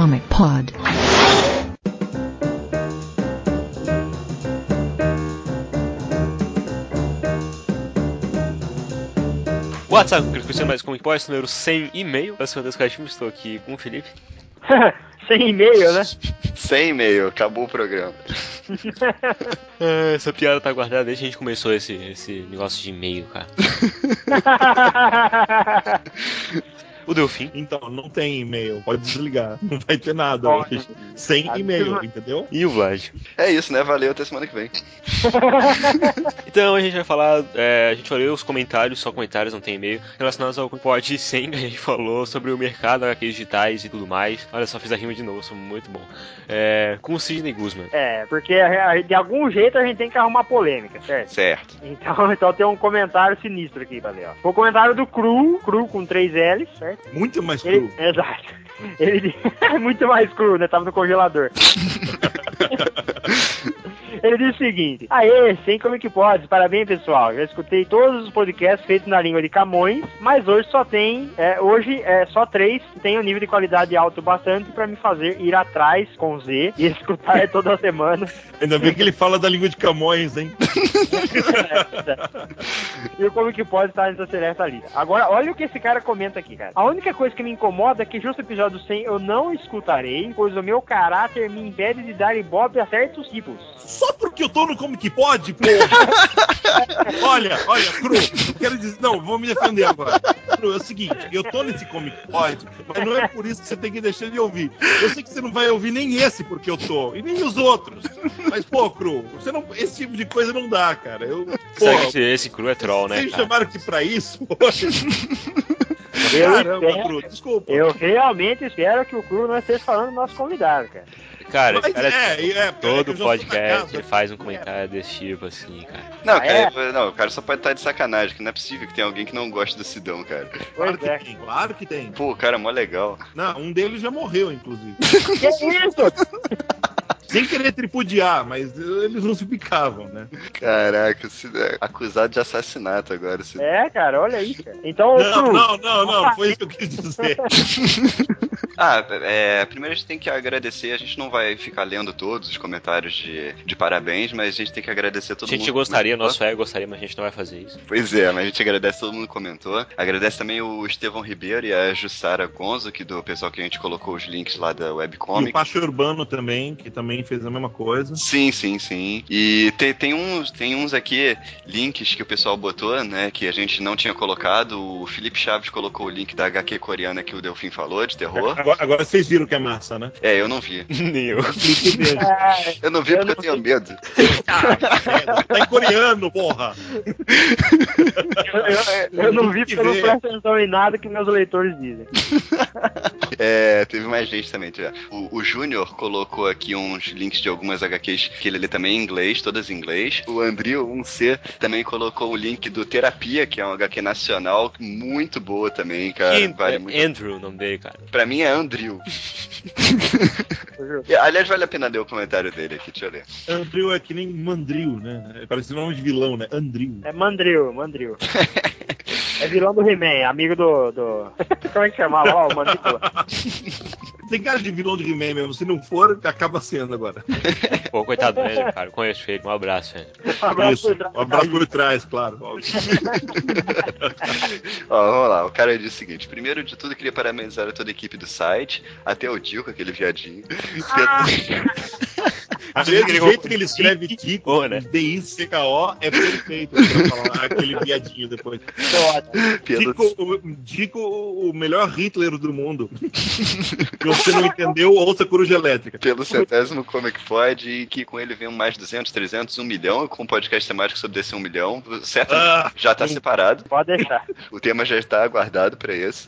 Comic Pod. WhatsApp, Cristo mais Comic Pod, número 100 e meio. Eu sou o Deus estou aqui com o Felipe. Sem e-mail, né? Sem e-mail, acabou o programa. É, Essa piada tá guardada desde que a gente começou esse, esse negócio de e-mail, cara. O Delfim. Então, não tem e-mail, pode desligar. Não vai ter nada Pode. hoje. Sem e-mail, entendeu? E o Vlad. É isso, né? Valeu, até semana que vem. Então a gente vai falar, é, a gente vai ler os comentários, só comentários, não tem e-mail, relacionados ao Pod 100, que a gente falou sobre o mercado, HQs digitais e tudo mais. Olha só, fiz a rima de novo, sou muito bom. É, com o Sidney Guzman. É, porque a- a- de algum jeito a gente tem que arrumar polêmica, certo? Certo. Então, então tem um comentário sinistro aqui ó. Foi o comentário do Cru, Cru com três L's, certo? Muito mais Ele, cru. exato. Ele é muito mais cru, né? Tava no congelador. Ele diz o seguinte: Aê, sem como que pode? Parabéns, pessoal. Já escutei todos os podcasts feitos na língua de Camões, mas hoje só tem, é, hoje é só três que tem um nível de qualidade alto bastante pra me fazer ir atrás com Z e escutar toda semana. Ainda bem que ele fala da língua de Camões, hein? e o como que pode estar nessa seleta lista. Agora, olha o que esse cara comenta aqui, cara. A única coisa que me incomoda é que justo o episódio 100 eu não escutarei, pois o meu caráter me impede de dar ibope a certos tipos. Só porque eu tô no Comic Pod, porra! olha, olha, Cru, eu quero dizer. Não, vou me defender agora. Cru, é o seguinte, eu tô nesse Comic Pod, mas não é por isso que você tem que deixar de ouvir. Eu sei que você não vai ouvir nem esse porque eu tô, e nem os outros. Mas, pô, Cru, você não, esse tipo de coisa não dá, cara. Eu, Será que pô, esse, esse cru é troll, né? vocês chamaram aqui pra isso? Poxa. Eu Caramba, espero- Cru, desculpa. Eu realmente espero que o Cru não esteja falando do nosso convidado, cara. Cara, Mas cara é, é, é, todo podcast ele faz um comentário desse tipo, assim, cara. Não, Ah, cara, é? não, o cara só pode estar de sacanagem, que não é possível que tenha alguém que não goste do Sidão, cara. Claro que é. tem, claro que tem. Pô, o cara é mó legal. Não, um deles já morreu, inclusive. Que isso? Sem querer tripudiar, mas eles não se picavam, né? Caraca, o Sidão é acusado de assassinato agora. É, cara, olha isso, cara. Então, Não, não, não, não, não foi isso que eu quis dizer. Ah, é, primeiro a gente tem que agradecer, a gente não vai ficar lendo todos os comentários de, de parabéns, mas a gente tem que agradecer a todo a gente mundo. gostaria, comentou. nosso ego gostaria, mas a gente não vai fazer isso. Pois é, mas a gente agradece todo mundo que comentou. Agradece também o Estevão Ribeiro e a Jussara Gonzo, que do pessoal que a gente colocou os links lá da E o Webcomic. Pacho Urbano também, que também fez a mesma coisa. Sim, sim, sim. E tem, tem, uns, tem uns aqui, links que o pessoal botou, né, que a gente não tinha colocado. O Felipe Chaves colocou o link da HQ coreana que o Delfim falou, de terror. Agora, agora vocês viram que é massa, né? É, eu não vi. Nem eu. É, Eu não vi Eu porque não eu tenho medo. É, tá em coreano, porra! eu, eu- eu não vi porque eu não presto atenção em nada que meus leitores dizem. É, teve mais gente também. já. O, o Júnior colocou aqui uns links de algumas HQs que ele lê também em inglês, todas em inglês. O Andril, um C, também colocou o link do Terapia, que é uma HQ nacional muito boa também, cara. Vale é muito. Andrew, o nome dele, cara. Pra mim é Andril. E, Aliás, vale a pena ler o comentário dele aqui, deixa eu ler. Andril é que nem Mandril, né? Parece nome de vilão, né? Andril. É Mandril, Mandril. É vilão do He-Man, amigo do, do. Como é que chamava lá? O Mandíbula. Tem cara de vilão de He-Man mesmo. Se não for, acaba sendo agora. Pô, coitado dele, cara. Conheço ele. Um abraço. Um abraço Isso. por trás. Um abraço por trás, claro. Ó, vamos lá, o cara diz o seguinte: primeiro de tudo, queria parabenizar a toda a equipe do site, até o Dico, aquele viadinho. Ah, Do jeito que ele escreve Pô, né? D-I-C-K-O, é perfeito pra falar aquele viadinho depois. Pelo- Dico, o, Dico, o melhor Hitler do mundo. Se você não entendeu, ouça Coruja Elétrica. pelo centésimo Comic Pod e que com ele vem um mais 200, 300, 1 milhão, com um podcast temático sobre desse 1 milhão. Certo? Ah, já tá separado, Pode deixar. o tema já está aguardado para esse.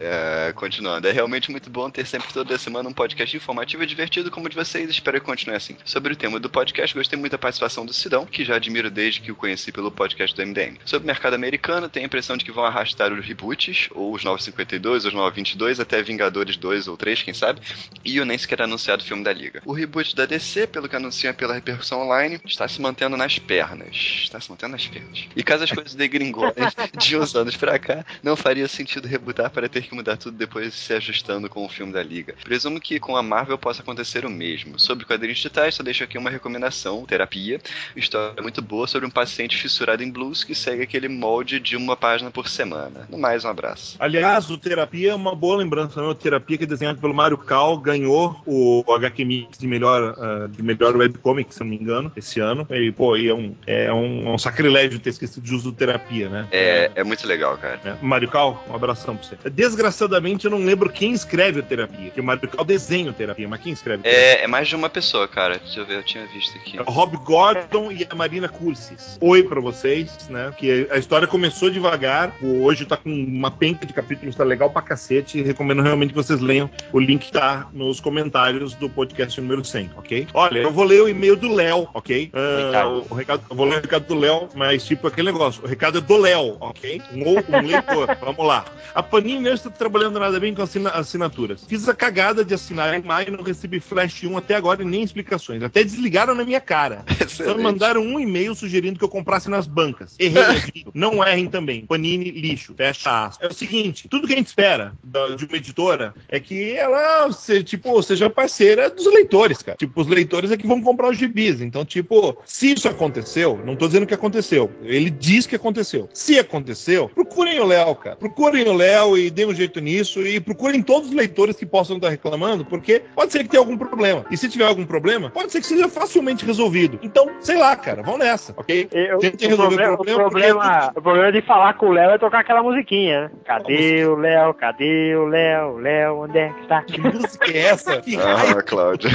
É, continuando, é realmente muito bom ter sempre toda semana um podcast informativo e divertido como o de vocês. Espero que continue assim. Sobre o tema do podcast, gostei muito da participação do Sidão, que já admiro desde que o conheci pelo podcast do MDM. Sobre o mercado americano, tenho a impressão de que vão arrastar os reboots, ou os 952, ou os 922, até Vingadores 2 ou 3, quem sabe, e o nem sequer anunciado filme da Liga. O reboot da DC, pelo que anunciam pela repercussão online, está se mantendo nas pernas. Está se mantendo nas pernas. E caso as coisas degringolem de uns anos pra cá, não faria sentido rebootar para ter que mudar tudo depois se ajustando com o filme da Liga. Presumo que com a Marvel possa acontecer o mesmo. Sobre quadrinhos digitais, só deixo aqui uma recomendação: terapia. História muito boa sobre um paciente fissurado em blues que segue aquele molde de uma página por semana. No mais, um abraço. Aliás, o Terapia é uma boa lembrança. Né? O Terapia, que é desenhado pelo Mario Cal, ganhou o HQ Mix de melhor, uh, de melhor webcomic, se não me engano, esse ano. E, pô, e é, um, é, um, é um sacrilégio ter esquecido de uso do Terapia, né? É, é muito legal, cara. É. Mario Cal, um abração pra você. Desgraçadamente, eu não lembro quem escreve o Terapia, que o Mario Cal desenha o Terapia, mas quem escreve? É, é mais de uma pessoa, cara. Deixa eu ver, eu tinha visto aqui. É Rob Gordon e a Marina Cursis. Oi pra vocês, né? Que a história começou devagar, hoje tá com uma penca de capítulos, tá legal pra cacete. Recomendo realmente que vocês leiam. O link tá nos comentários do podcast número 100, ok? Olha, eu vou ler o e-mail do Léo, ok? Uh, o recado, eu vou ler o recado do Léo, mas tipo aquele negócio. O recado é do Léo, ok? Um, um leitor. Vamos lá. A Panini não está trabalhando nada bem com assina assinaturas. Fiz a cagada de assinar em maio e não recebi Flash 1 até agora e nem explicações. Até desligaram na minha cara. Só mandaram um e-mail sugerindo que eu comprasse nas bancas. Errei, não errem também. Panini, lixo. Fecha aspas. É o seguinte, tudo que a gente espera de uma editora é que ela, se, tipo, seja parceira dos leitores, cara. Tipo, os leitores é que vão comprar os gibis. Então, tipo, se isso aconteceu, não tô dizendo que aconteceu. Ele diz que aconteceu. Se aconteceu, procurem o Léo, cara. Procurem o Léo e deem um jeito nisso e procurem todos os leitores que possam estar reclamando, porque pode ser que tenha algum problema. E se tiver algum problema, pode ser que seja facilmente resolvido. Então, sei lá, cara, vão nessa, ok? Eu, Tentem resolver problema, o problema. O problema, porque... o problema de falar com o Léo é tocar aquela musiquinha, né? Cadê o Léo? Cadê o Léo? Léo, onde é que está? Que música é essa? Que ah, Cláudio.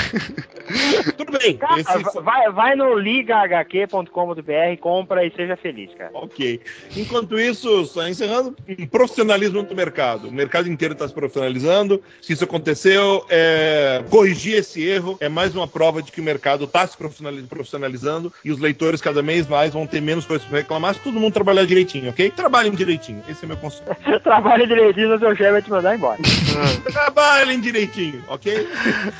Tudo bem. Cara, esse... vai, vai no ligahq.com.br, compra e seja feliz, cara. Ok. Enquanto isso, só encerrando, profissionalismo do mercado. O mercado inteiro está se profissionalizando. Se isso aconteceu, é... corrigir esse erro é mais uma prova de que o mercado está se profissionalizando e os leitores cada vez mais vão ter menos coisas para reclamar se todo mundo trabalhar direitinho, ok? Trabalhem direitinho. Esse é meu conselho. Trabalhem direitinho, o seu chefe vai te mandar embora. Trabalhem direitinho, ok?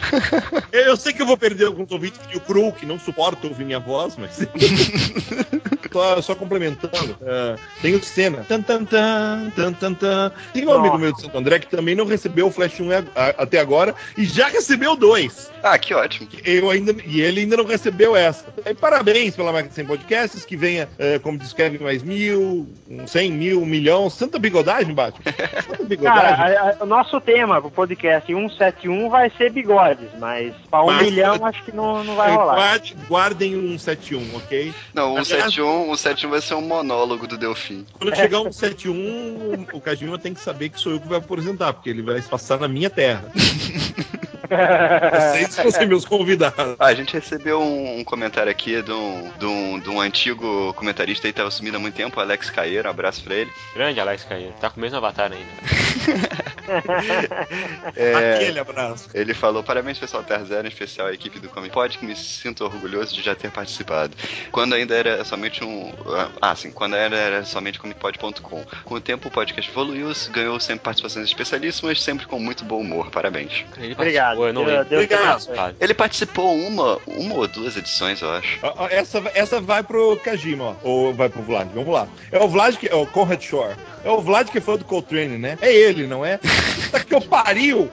eu sei que eu vou perder alguns ouvintes que o Cru, que não suporta ouvir minha voz, mas. só, só complementando. Uh, tem o Senna. Tan, tan, tan, tan, tan, tan. Tem um amigo meu de Santo André que também não recebeu o Flash 1 a, a, até agora e já recebeu dois. Ah, que ótimo. Eu ainda, e ele ainda não recebeu essa. E parabéns pela Máquina Sem Podcasts, que venha, uh, como diz Kevin, mais mil, cem mil, um milhão. Santa bigodagem, Batman. Santa bigodagem. Cara, a, a, o nosso tema pro podcast 171 vai ser bigodes, mas pra um mas, milhão acho que não, não vai rolar. Guarde, guardem o 171, ok? Não, o 171, o 171 vai ser um monólogo do Delfim. Quando chegar um 71, o Kajima tem que saber que sou eu que vai apresentar, porque ele vai passar na minha terra. Vocês vão ser meus convidados. Ah, a gente recebeu um, um comentário aqui de um, de, um, de um antigo comentarista aí que tava sumido há muito tempo, Alex Caeiro. Um abraço pra ele. Grande Alex Caeiro. Tá com o mesmo avatar ainda. é, Aquele abraço. Ele falou: parabéns, pessoal Terra Zero, em especial a equipe do Comic Pod, que me sinto orgulhoso de já ter participado. Quando ainda era somente um. Ah, sim, quando ainda era somente comicpod.com. Com o tempo, o podcast evoluiu, ganhou sempre participações especialíssimas, sempre com muito bom humor. Parabéns. Obrigado. Eu não Obrigado. Ele participou uma, uma ou duas edições, eu acho. Essa, essa vai pro Kajima, ó. Ou vai pro Vlad. Vamos lá. É o Vlad que. É o Conrad Shore. É o Vlad que foi do Coltrane, né? É ele, não é? Tá que eu pariu!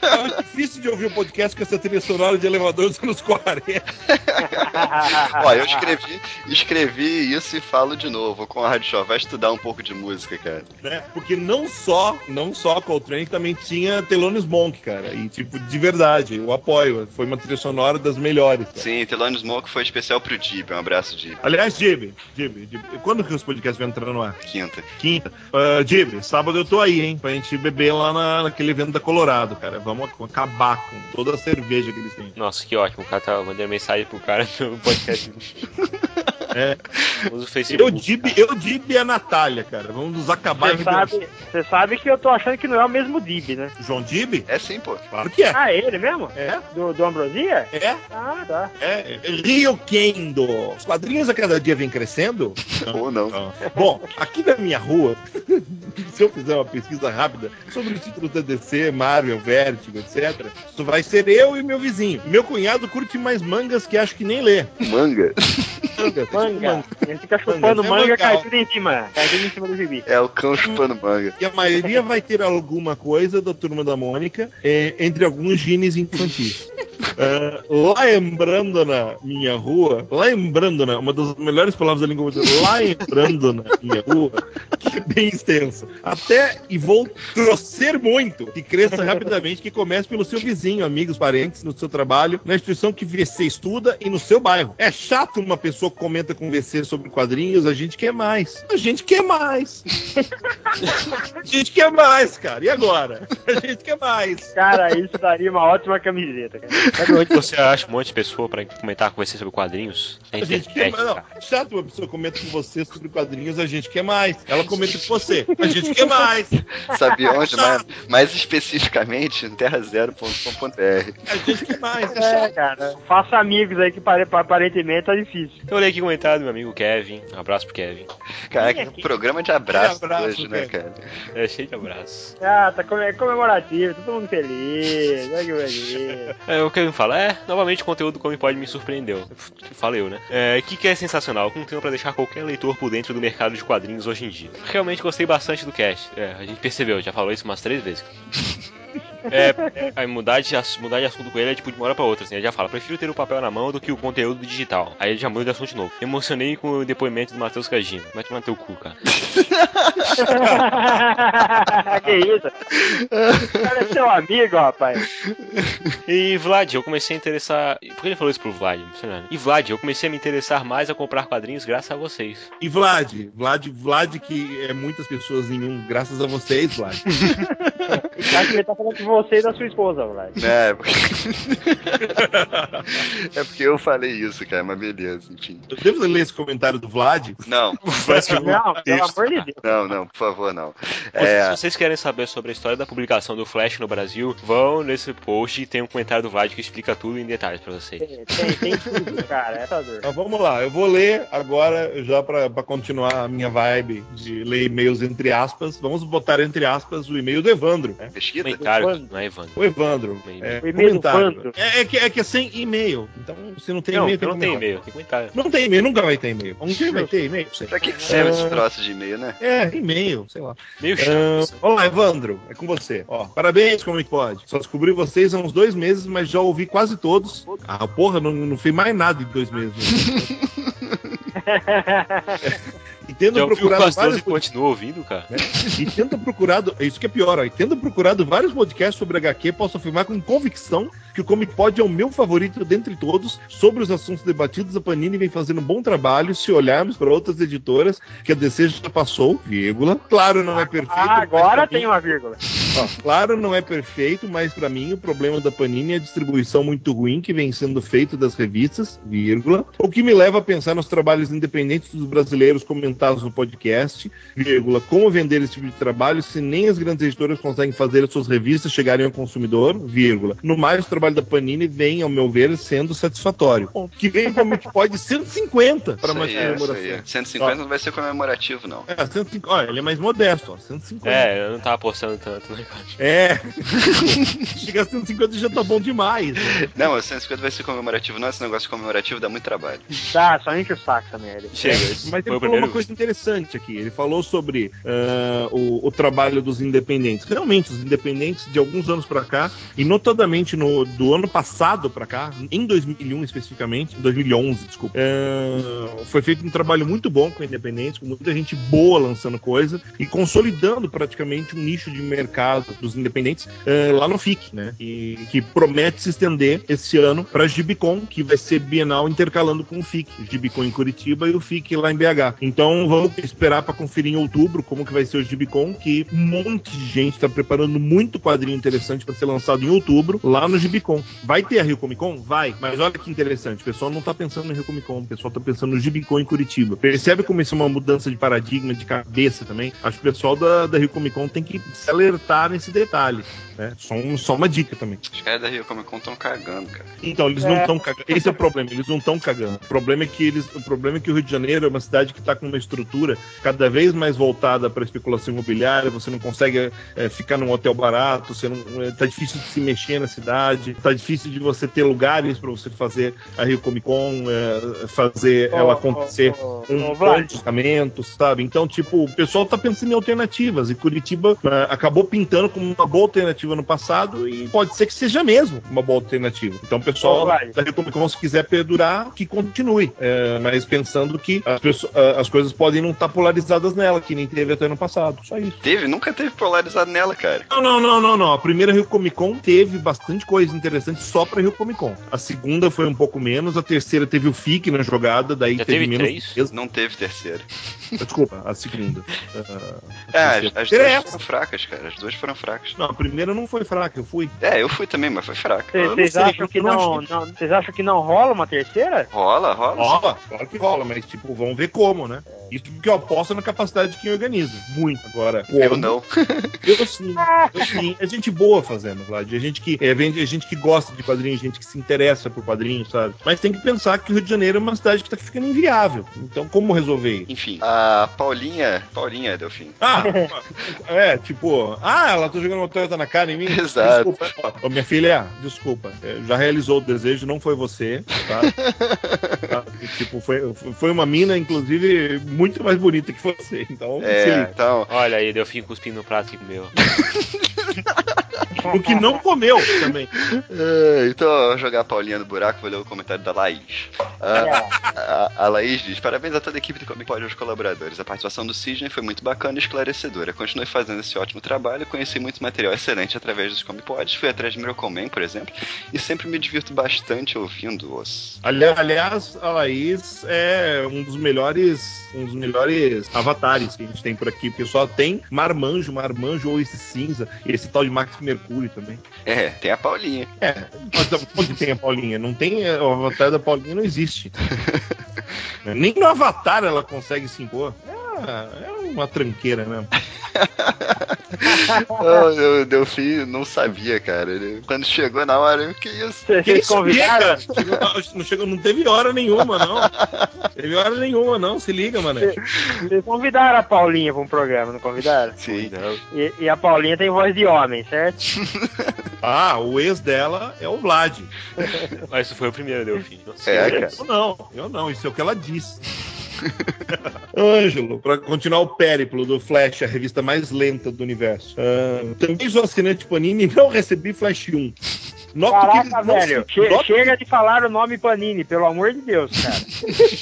É difícil de ouvir o um podcast com essa trilha sonora de elevador dos anos 40. Ó, eu escrevi, escrevi isso e falo de novo com a Rádio Show. Vai estudar um pouco de música, cara. Né? Porque não só, não só Coltrane, também tinha Thelonious Monk, cara. E, tipo, de verdade, eu apoio. Foi uma trilha sonora das melhores. Cara. Sim, Thelonious Monk foi especial pro Dib. Um abraço, Dib. Aliás, Dib, Dib, Quando que os podcasts vão entrar no ar? Quinta. Quinta. Uh, Dib, sábado eu tô aí, hein? Pra gente beber lá na, naquele evento da Colorado, cara. Vamos acabar com toda a cerveja que eles têm. Nossa, que ótimo. O cara tá mandando mensagem pro cara no podcast. É. Usa o Facebook. Eu Dib, eu Dib e a Natália, cara. Vamos nos acabar Você sabe, você sabe que eu tô achando que não é o mesmo Dib, né? João Dib? É sim, pô. Claro que é. Ah, ele mesmo? É. Do, do Ambrosia? É. Ah, tá. É. Rio Kendo. Os quadrinhos a cada dia vem crescendo? Ou não. não. Bom, aqui na minha rua, se eu fizer uma pesquisa rápida sobre os títulos da DC, Marvel, Vertigo, etc., isso vai ser eu e meu vizinho. Meu cunhado curte mais mangas que acho que nem lê. Manga? Manga. manga. Ele fica chupando Manga, é manga, legal. cai tudo em cima. Cai tudo em cima do gibi. É o cão chupando manga. E a maioria vai ter alguma coisa da turma da Mônica, é, entre alguns genes infantis. É, lembrando na minha rua, lembrando na, uma das melhores palavras da língua portuguesa, lembrando na minha rua, que é bem extensa. Até, e vou torcer muito, que cresça rapidamente, que comece pelo seu vizinho, amigos, parentes, no seu trabalho, na instituição que você estuda e no seu bairro. É chato uma pessoa que comenta com você sobre quadrinhos, a gente quer mais. A gente quer mais. A gente quer mais, cara. E agora? A gente quer mais. Cara, isso daria uma ótima camiseta, cara. Sabe onde você acha um monte de pessoa pra comentar com você sobre quadrinhos? Na A gente quer mais. Não, cara. é chato uma pessoa comenta com você sobre quadrinhos, a gente quer mais. Ela comenta com você, a gente quer mais. Sabe onde? mais, mais especificamente, em terrazero.com.br. A gente quer mais. É É, chato. cara. Faça amigos aí que pare- aparentemente tá difícil. Eu olhei aqui o comentário do meu amigo Kevin. Um abraço pro Kevin. Caraca, um programa de abraço, Abraço, hoje, né, Kevin. cara? É cheio de abraços. Ah, tá come- comemorativo, todo mundo feliz. Olha que bonito. É, o Kevin fala, é, novamente o conteúdo do Come Pode me surpreendeu. Falei né? É, que que é sensacional, conteúdo pra deixar qualquer leitor por dentro do mercado de quadrinhos hoje em dia. Realmente gostei bastante do cast. É, a gente percebeu, já falou isso umas três vezes. É, aí mudar de, mudar de assunto com ele é tipo de uma hora pra outra, assim. Ele já fala, prefiro ter o papel na mão do que o conteúdo digital. Aí ele já muda de assunto de novo. Emocionei com o depoimento do Matheus Cagino. Vai tomar teu cu, cara. que isso? O cara é seu amigo, rapaz. E Vlad, eu comecei a interessar. Por que ele falou isso pro Vlad? Não sei nada. E Vlad, eu comecei a me interessar mais a comprar quadrinhos graças a vocês. E Vlad, Vlad, Vlad, que é muitas pessoas em um, graças a vocês, Vlad. Acho que ele tá falando de você e da sua esposa, Vlad. É, porque... é porque eu falei isso, cara, mas beleza, enfim. Eu devo ler esse comentário do Vlad? Não, Não, pelo amor de Deus. não, não, por favor, não. Se É, vocês querem saber sobre a história da publicação do Flash no Brasil, vão nesse post e tem um comentário do Vlad que explica tudo em detalhes pra vocês. Tem, tem, tem tudo, cara. Essa dor. Então vamos lá, eu vou ler agora, já pra pra continuar a minha vibe de ler e-mails entre aspas. Vamos botar entre aspas o e-mail do Evandro. né? Pesquisa? Comentário, não é Evandro. O Evandro. É, O comentário. É, é que, é que é sem e-mail. Então, se não tem Não, e-mail, não tem e-mail, tem comentário. Não tem e-mail, nunca vai ter e-mail. Um dia vai ter e-mail? Sei. Pra que, que serve É. esse troço de e-mail, né? É, e-mail, sei lá. Meio chato. Isso. Olá, Evandro, é com você. Ó, parabéns, como é que pode? Só descobri vocês há uns dois meses, mas já ouvi quase todos. Ah, porra, não, não fiz mais nada em dois meses. E tendo Já procurado vários e continua ouvindo, cara? né? E tendo procurado, é isso que é pior, ó, e tendo procurado vários podcasts sobre HQ, posso afirmar com convicção que o Comic Pod é o meu favorito dentre todos. Sobre os assuntos debatidos, a Panini vem fazendo um bom trabalho se olharmos para outras editoras que a DC já passou, vírgula. Claro, não é perfeito. Ah, agora tem mim- uma vírgula. Ó, claro, não é perfeito, mas pra mim o problema da Panini é a distribuição muito ruim que vem sendo feito das revistas, vírgula. O que me leva a pensar nos trabalhos independentes dos brasileiros comentados no podcast, vírgula. Como vender esse tipo de trabalho se nem as grandes editoras conseguem fazer as suas revistas chegarem ao consumidor, vírgula. No mais, o trabalho da Panini vem, ao meu ver, sendo satisfatório. Que vem como que pode 150 para mais é, comemoração. aí. 150 não vai ser comemorativo, não. É, 150, olha, ele é mais modesto, ó, 150. É, eu não tava postando tanto, né? É. Chegar a 150 já tá bom demais. né? Não, o 150 vai ser comemorativo, não. Esse negócio comemorativo dá muito trabalho. Tá, só enche o saco merda. Chega, Mas ele falou primeiro. uma coisa interessante aqui. Ele falou sobre ah, o, o trabalho dos independentes. Realmente, os independentes de alguns anos pra cá, e notadamente no, do ano passado pra cá, em 2001 especificamente, 2011, desculpa, ah, foi feito um trabalho muito bom com independentes, com muita gente boa lançando coisa e consolidando praticamente um nicho de mercado dos independentes ah, lá no FIC, né? E que promete se estender esse ano para Gibicon, que vai ser bienal intercalando com o FIC, Gibicon em Curitiba e o FIC lá em BH. Então vamos esperar para conferir em outubro como que vai ser o Gibicon, que um monte de gente está preparando muito quadrinho interessante para ser lançado em outubro lá no Gibicon. Vai ter a Rio Comic Con? Vai, mas olha que interessante, o pessoal não tá pensando no Rio Comic Con, o pessoal tá pensando no Gibicon em Curitiba. Percebe como isso é uma mudança de paradigma, de cabeça também? Acho que o pessoal da, da Rio Comic Con tem que se alertar nesse detalhe. Né? Só, um, só uma dica também. Os caras da Rio Comic Con estão cagando, cara. Então, eles não estão cagando. Esse é o problema, eles não estão cagando. O problema é que eles. O problema é que o Rio de Janeiro é uma cidade que está com uma estrutura cada vez mais voltada para especulação imobiliária. Você não consegue é, ficar num hotel barato, você não, é, tá difícil de se mexer na cidade, tá difícil de você ter lugares para você fazer a Rio Comic Con, é, fazer oh, ela acontecer oh, oh, oh, bons sabe? Então, tipo, o pessoal tá pensando em alternativas e Curitiba é, acabou pintando como uma boa alternativa no passado e pode ser que seja mesmo uma boa alternativa. Então, o pessoal da Rio Comic Con, se quiser perdurar, que continue. Mas pensando que as, pessoas, as coisas podem não estar tá polarizadas nela, que nem teve até no passado. Só isso. Teve? Nunca teve polarizado nela, cara. Não, não, não, não, não. A primeira Rio Comic Con teve bastante coisa interessante só pra Rio Comic Con. A segunda foi um pouco menos, a terceira teve o FIC na jogada, daí Já teve, teve menos. Três? Não teve terceira. Desculpa, a segunda. Uh, é, as, as duas é foram fracas, cara. As duas foram fracas. Não, a primeira não foi fraca, eu fui. É, eu fui também, mas foi fraca. Vocês acham que não, não, Vocês acham que não rola uma terceira? Rola, rola. Rola, claro que rola, mas tipo, vamos ver como, né? Isso porque eu aposto na capacidade de quem organiza. Muito. Agora, como? Eu não. Eu sim. Eu sim. É gente boa fazendo, Vlad. É gente que, é, é gente que gosta de quadrinhos, gente que se interessa por quadrinhos, sabe? Mas tem que pensar que o Rio de Janeiro é uma cidade que tá ficando inviável. Então, como resolver isso? Enfim, a Paulinha. Paulinha, Delfim. Ah, é, tipo, ah, ela tá jogando uma Toyota na cara em mim? Exato. Desculpa. Ó, minha filha, desculpa. É, já realizou o desejo, não foi você, tá? tá? tipo, foi, foi uma mina, inclusive, muito mais bonita que você. Então, é, então... Olha aí, Delfim cuspindo no prato que comeu. o que não comeu também. É, então, vou jogar a Paulinha no buraco, vou ler o comentário da Laís. A, a, a Laís diz: Parabéns a toda a equipe do Comic Pod e aos colaboradores. A participação do Sidney foi muito bacana e esclarecedora. Continue fazendo esse ótimo trabalho. Conheci muito material excelente através dos Comic Pods. Fui atrás de Miracle Man, por exemplo, e sempre me divirto bastante ouvindo-os. Aliás, a Laís é um dos melhores um dos melhores avatares que a gente tem por aqui, porque só tem Marmanjo, Marmanjo ou esse cinza, esse tal de Max Mercúrio também. É, tem a Paulinha. É, onde tem a Paulinha? Não tem, o avatar da Paulinha não existe. Nem no avatar ela consegue se impor. É, é uma tranqueira mesmo. oh, Delfim não sabia, cara. quando chegou na hora, que isso? Vocês convidaram? Chegou, não, chegou, não teve hora nenhuma, não. teve hora nenhuma, não. Se liga, mano. Vocês convidaram a Paulinha pra um programa, não convidaram? Sim. E, e, a Paulinha tem voz de homem, certo? ah, o ex dela é o Vlad. Mas isso foi o primeiro, Delfim. É, cara. Eu não, eu não. Isso é o que ela disse. Ângelo, para continuar o périplo do Flash, a revista mais lenta do universo. Uh, também sou assinante Panini e não recebi Flash 1. Noto Caraca, velho. Che. Chega de falar o nome Panini, pelo amor de Deus, cara.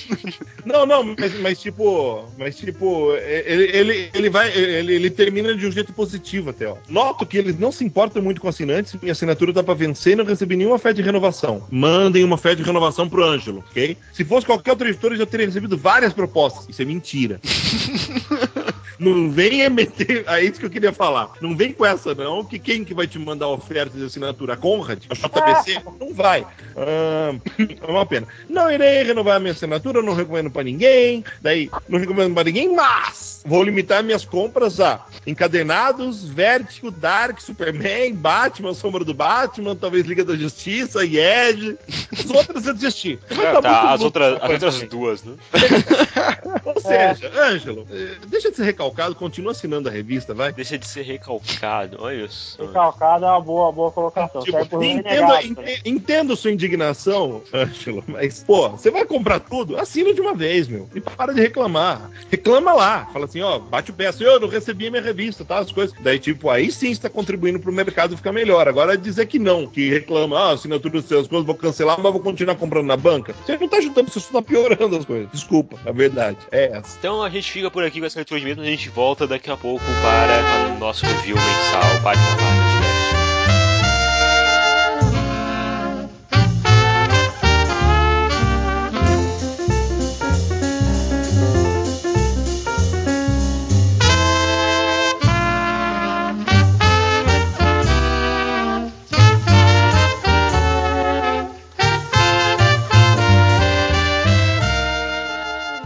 não, não, mas, mas, tipo. Mas tipo, ele, ele, ele vai. Ele, ele, termina de um jeito positivo até, ó. Noto que eles não se importam muito com assinantes. Minha assinatura tá pra vencer e não recebi nenhuma oferta de renovação. Mandem uma oferta de renovação pro Ângelo, ok? Se fosse qualquer outro editor, eu já teria recebido várias propostas. Isso é mentira. Não venha meter. É isso que eu queria falar. Não vem com essa, não, que quem que vai te mandar oferta de assinatura? A Conrad? A JBC? não vai. Ah, é uma pena. Não irei renovar a minha assinatura, não recomendo pra ninguém. Daí, não recomendo pra ninguém, mas vou limitar minhas compras a encadenados, Vertigo, Dark, Superman, Batman, Sombra do Batman, talvez Liga da Justiça, Edge. As outras eu desisti. É, tá, as, outras, as outras duas, né? Ou seja, Ângelo, eh, deixa de ser recalcado recalcado, continua assinando a revista, vai. Deixa de ser recalcado, olha isso. Recalcado é uma boa, boa colocação. Tipo, entendo, ent, entendo sua indignação, Ângelo, mas, pô, você vai comprar tudo? Assina de uma vez, meu. E para de reclamar. Reclama lá. Fala assim, ó, bate o pé assim, eu não recebi minha revista, tá? As coisas. Daí, tipo, aí sim está contribuindo pro mercado ficar melhor. Agora dizer que não, que reclama, ah, assinatura dos seus coisas, vou cancelar, mas vou continuar comprando na banca. Você não tá ajudando, você só tá piorando as coisas. Desculpa, a verdade. É essa. Então a gente fica por aqui com essa leitura de mesmo, a gente gente volta daqui a pouco para o nosso review mensal, página a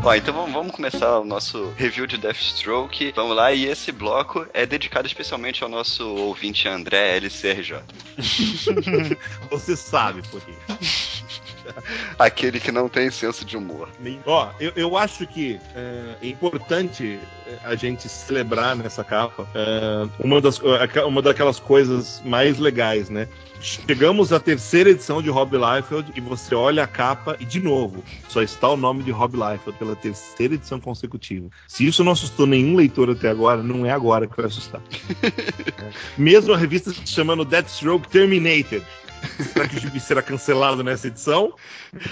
Ó, então vamos começar o nosso review de Deathstroke. Vamos lá, e esse bloco é dedicado especialmente ao nosso ouvinte André LCRJ. Você sabe por quê. Aquele que não tem senso de humor. Ó, eu, eu acho que é, é importante é, a gente celebrar nessa capa é, uma, das, uma daquelas coisas mais legais, né? Chegamos à terceira edição de Rob Liefeld e você olha a capa e, de novo, só está o nome de Rob Liefeld pela terceira edição consecutiva. Se isso não assustou nenhum leitor até agora, não é agora que vai assustar. Mesmo a revista se chamando Deathstroke Terminated. Será que o Gibi será cancelado nessa edição?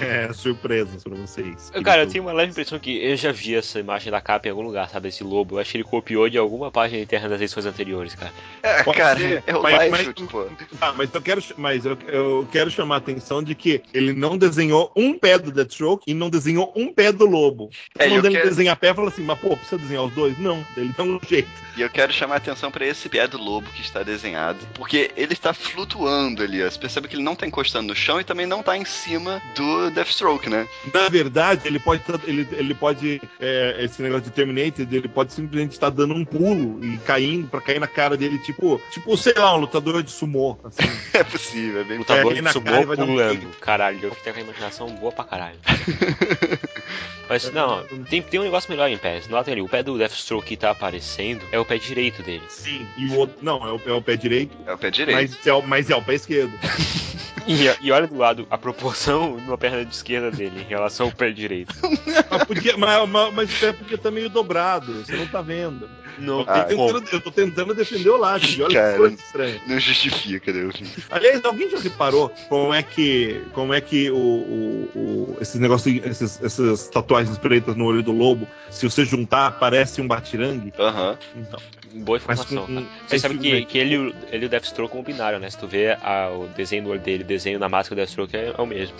É, surpresas pra vocês. Cara, eu tenho uma leve impressão que eu já vi essa imagem da capa em algum lugar, sabe? Esse lobo. Eu acho que ele copiou de alguma página interna das edições anteriores, cara. É, Pode cara, ser, é o mas, mas, pô. Ah, mas eu quero, mas eu, eu, quero chamar a atenção de que ele não desenhou um pé do Deathstroke e não desenhou um pé do lobo. É, Quando ele quero... desenha pé, fala assim, mas pô, precisa desenhar os dois? Não, ele dá um jeito. E eu quero chamar a atenção para esse pé do lobo que está desenhado, porque ele está flutuando ali, ó. Você percebe que ele não tá encostando no chão e também não tá em cima do Deathstroke, né? Na verdade, ele pode ele, ele pode é, esse negócio de Terminated, ele pode simplesmente estar dando um pulo e caindo para cair na cara dele, tipo, tipo, sei lá, um lutador de sumô, assim. é possível, é bem Lutador de sumô pulando. Um... Caralho, eu que tenho uma imaginação boa pra caralho. Mas não, tem, tem um negócio melhor em pés. Nota ali, o pé do Deathstroke que tá aparecendo é o pé direito dele. Sim, e o outro. Não, é o, é o pé direito. É o pé direito. Mas é o, mas é o pé esquerdo. E, e, olha do lado a proporção de uma perna de esquerda dele em relação ao pé direito. mas, podia, mas, mas, mas o pé podia estar meio dobrado, você não tá vendo. Não, ah, eu, tentando, eu tô tentando defender o Laje, olha Cara, que coisa estranha. Não justifica, Deus. Aliás, alguém já reparou como é que, como é que o, o, o esses negócios, esses, essas tatuagens pretas no olho do lobo, se você juntar, parece um batirangue? Aham. Então. Boa informação. Com, Você sabe que, que ele, ele e o Deathstroke combinaram, né? Se tu vê a, o desenho do olho dele, o desenho na máscara do Deathstroke é, é o mesmo.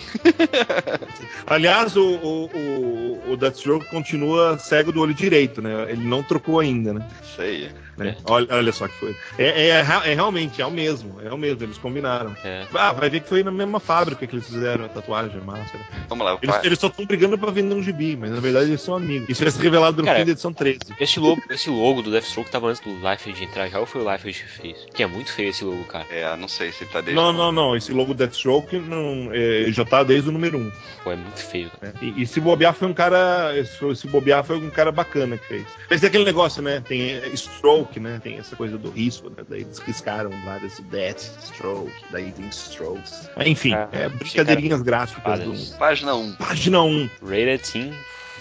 Aliás, o, o, o, Deathstroke continua cego do olho direito, né? Ele não trocou ainda, né? Isso aí. Né? É. Olha, olha só que foi. É, é, é, realmente, é o mesmo. É o mesmo, eles combinaram. É. Ah, vai ver que foi na mesma fábrica que eles fizeram a tatuagem, a máscara. Vamos lá, eles, eles, só estão brigando pra vender um gibi, mas na verdade eles são amigos. Isso vai ser revelado no Cara, fim da edição 13. Esse logo, esse logo do Deathstroke tava antes do Life entrar já ou foi o Life que fez? Que é muito feio esse logo, cara. É, não sei se tá desde. Não, não, não. Esse logo Deathstroke não, é, já tá desde o número 1. Pô, é muito feio. É, e, e, se bobear foi um cara. Se, se bobear foi um cara bacana que fez. Mas é aquele negócio, né? Tem Stroke, né? Tem essa coisa do risco, né? Daí eles riscaram várias Death Stroke, daí tem Strokes. Enfim, ah, é brincadeirinhas gráficas do. Página 1. Página 1. Rated Team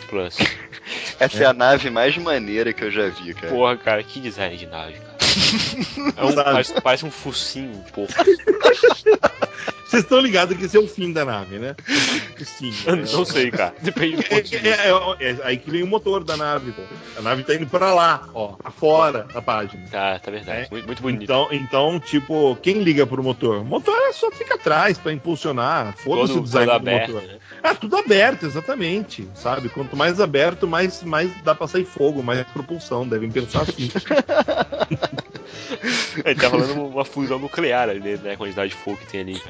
Plus. Essa é. é. a nave mais maneira que eu já vi, cara. Porra, cara, que design de nave, cara. É um, parece, parece, um focinho, pouco. Vocês estão ligados que esse é o fim da nave, né? Sim. Não sei, cara. Depende do ponto de é, é, é, é, Aí que vem o motor da nave, pô. A nave tá indo pra lá, ó. Fora da página. Tá, tá verdade. Muito, muito, bonito. Então, então, tipo, quem liga pro motor? O motor é só fica atrás pra impulsionar. Foda-se o design do aberto, motor. Né? É, tudo aberto, exatamente. Sabe? Quanto mais aberto, mais, mais dá pra sair fogo, mais propulsão. Devem pensar assim. Ele tá falando uma fusão nuclear ali, né? A quantidade de fogo que tem ali.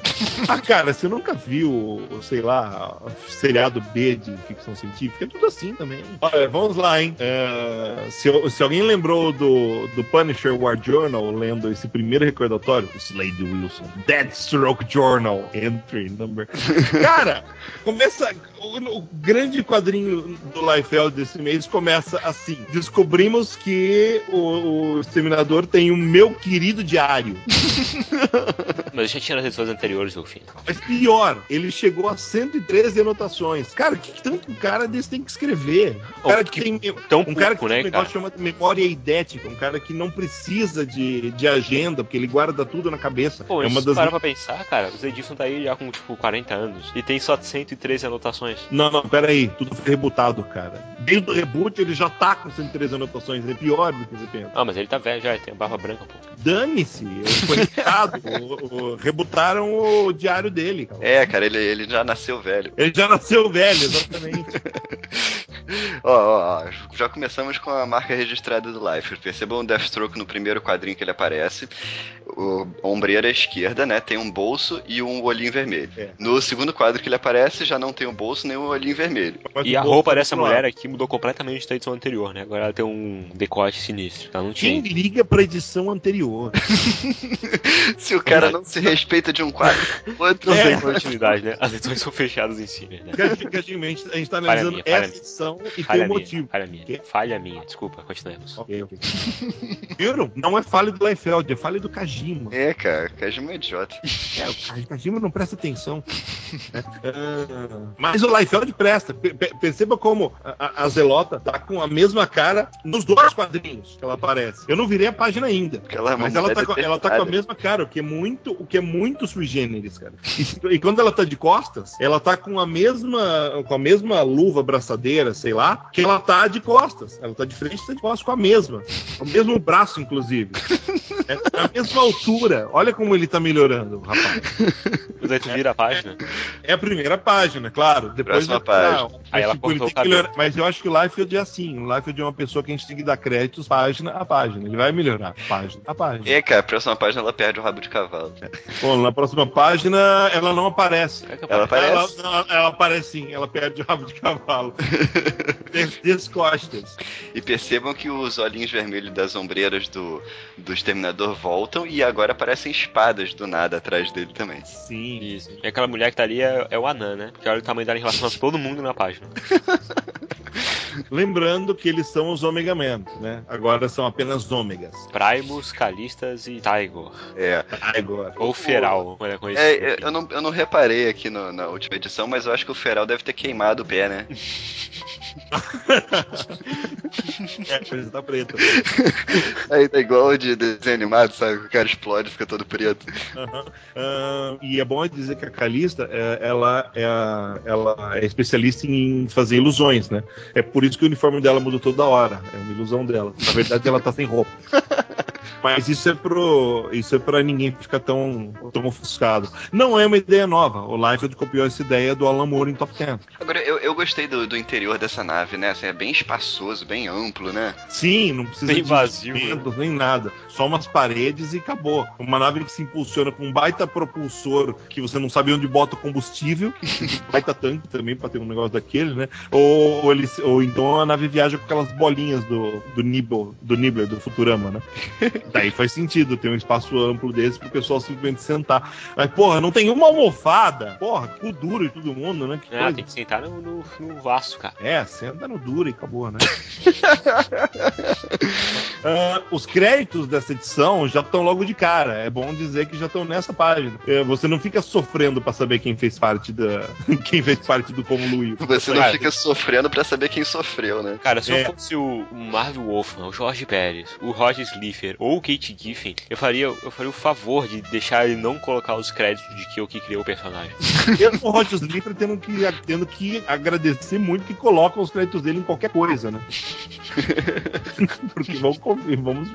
Ah, cara, você nunca viu, sei lá, seriado B de ficção científica? É tudo assim também. Olha, vamos lá, hein? É, se, se, alguém lembrou do, do Punisher War Journal, lendo esse primeiro recordatório, Slade Wilson, Deathstroke Journal, entry number. Cara, começa. O, o grande quadrinho do Liefeld desse mês começa assim: descobrimos que o, o Exterminador tem o meu querido diário. Mas já tinha nas edições anteriores, o fim. Mas pior, ele chegou a 113 anotações. Cara, o que tanto um cara desse tem que escrever? Um cara que, que tem. Tão um pouco, cara que né, tem um negócio chamado memória idética, um cara que não precisa de, de agenda, porque ele guarda tudo na cabeça. Pô, é uma das... para pra pensar, cara, o Edson tá aí já com tipo 40 anos e tem só 113 anotações. Não, não, pera aí, tudo foi rebutado, cara. Desde o reboot ele já tá com 113 anotações, é pior do que você pensa. Ah, mas ele tá velho já, ele tem barba branca, pô. Dane-se, foi irritado. o, o, rebutaram o diário dele. Cara. É, cara, ele, ele já nasceu velho. Ele já nasceu velho, exatamente. Ó, ó, ó, já começamos com a marca registrada do Life. Percebam o Deathstroke no primeiro quadrinho que ele aparece. O ombreira à esquerda, né? Tem um bolso e um olhinho vermelho. É. No segundo quadro que ele aparece, já não tem o bolso nem o olhinho vermelho. Mas E a roupa tá dessa mulher aqui mudou completamente da edição anterior, né? Agora ela tem um decote sinistro. Ela não Quem tinha. liga pra edição anterior? Se o cara não se respeita de um quadro pro outro. Não É. tem continuidade, né? As edições são fechadas em si, né? A gente, a tá analisando minha, essa minha. edição e Falha tem um minha, motivo. falha minha. Quê? Falha minha. Desculpa, continuemos. Ok, ok. Não é falha do Leifeld, é falha do Kajima. É, cara, Kajima é idiota. É, o Kaj- Kajima não presta atenção. Ah, mas o Leifeld presta. Pe- pe- Perceba como a, a- Zelota tá com a mesma cara nos dois quadrinhos que ela aparece. Eu não virei a página ainda. Porque ela é Mas ela tá, com, ela tá com a mesma cara, o que é muito, o que é muito sui generis, cara. E, e quando ela tá de costas, ela tá com a mesma, com a mesma luva braçadeira, sei lá, que ela tá de costas. Ela tá de frente, tá de costas com a mesma, o mesmo braço, inclusive. É a mesma altura. Olha como ele tá melhorando, rapaz. Mas aí tu vira a página. É a primeira página, claro. Depois Próxima página. Aí ela tipo, ele cortou tem que melhorar. Mas eu acho que o Liefeld é assim. O Liefeld é uma pessoa que a gente tem que dar créditos página a página. Ele vai melhorar página a página. É, cara, a próxima página ela perde o rabo de cavalo. Bom, na próxima página ela não aparece. É Ela aparece. Ela, ela- ela aparece sim, ela perde o rabo de cavalo. Des- Descostas. E percebam que os olhinhos vermelhos das ombreiras do, do Exterminador voltam e agora aparecem espadas do nada atrás dele também. Sim. Isso. E aquela mulher que tá ali é, é o Anan, né? Porque olha o tamanho dela em relação a todo mundo na página. Lembrando que eles são os Omega Men, né? Agora são apenas ômegas. Primus, Calistas e Taigor. É. Agora. Ou Feral, como ele é conhecido. É, aqui. eu não, eu não reparei aqui no- na última edição, mas eu acho que o Feral deve ter queimado o pé, né? É, coisa tá preta. Aí tá igual o de desenho animado, sabe? O cara explode e fica todo preto. Aham. Ah, e é bom dizer que a Calista, é, ela, é, a- ela é especialista em fazer ilusões, né? É por isso que o uniforme dela muda toda hora. É uma ilusão dela. Na verdade, ela tá sem roupa. Mas isso é pro. Isso é pra ninguém ficar tão, tão ofuscado. Não é uma ideia nova. O Liefeld copiou essa ideia do Alan Moore em Top Ten. Agora, eu, gostei do, do interior dessa nave, né? Assim, é bem espaçoso, bem amplo, né? Sim, não precisa Bem de vazio, né? instrumentos, nem nada. Só umas paredes e acabou. Uma nave que se impulsiona com um baita propulsor que você não sabe onde bota o combustível. baita tanque também pra ter um negócio daquele, né? Ou, ou, eles, ou então a nave viaja com aquelas bolinhas do, do Nibble, do Nibbler, do Futurama, né? Daí faz sentido ter um espaço amplo desse pro pessoal simplesmente sentar. Mas, porra, não tem uma almofada. Porra, cu duro e todo mundo, né? Que Ah, coisa. tem que sentar no, no, no vaso, cara. É, senta no duro e acabou, né? Ah, os créditos dessa edição já estão logo de cara. É bom dizer que já estão nessa página. É, você não fica sofrendo pra saber quem fez parte da. quem fez parte do Como Luiz. Você não fica sofrendo pra saber quem sofreu, né? Cara, se É. eu fosse o Marvel Wolfman, o Jorge Pérez, o Roger Slipher ou o Kate Giffen, eu faria, eu faria o favor de deixar ele não colocar os créditos de que eu que criei o personagem. Mesmo o Roger Slipper tendo que, tendo que agradecer muito que colocam os créditos dele em qualquer coisa, né? Porque vamos, vamos, vamos.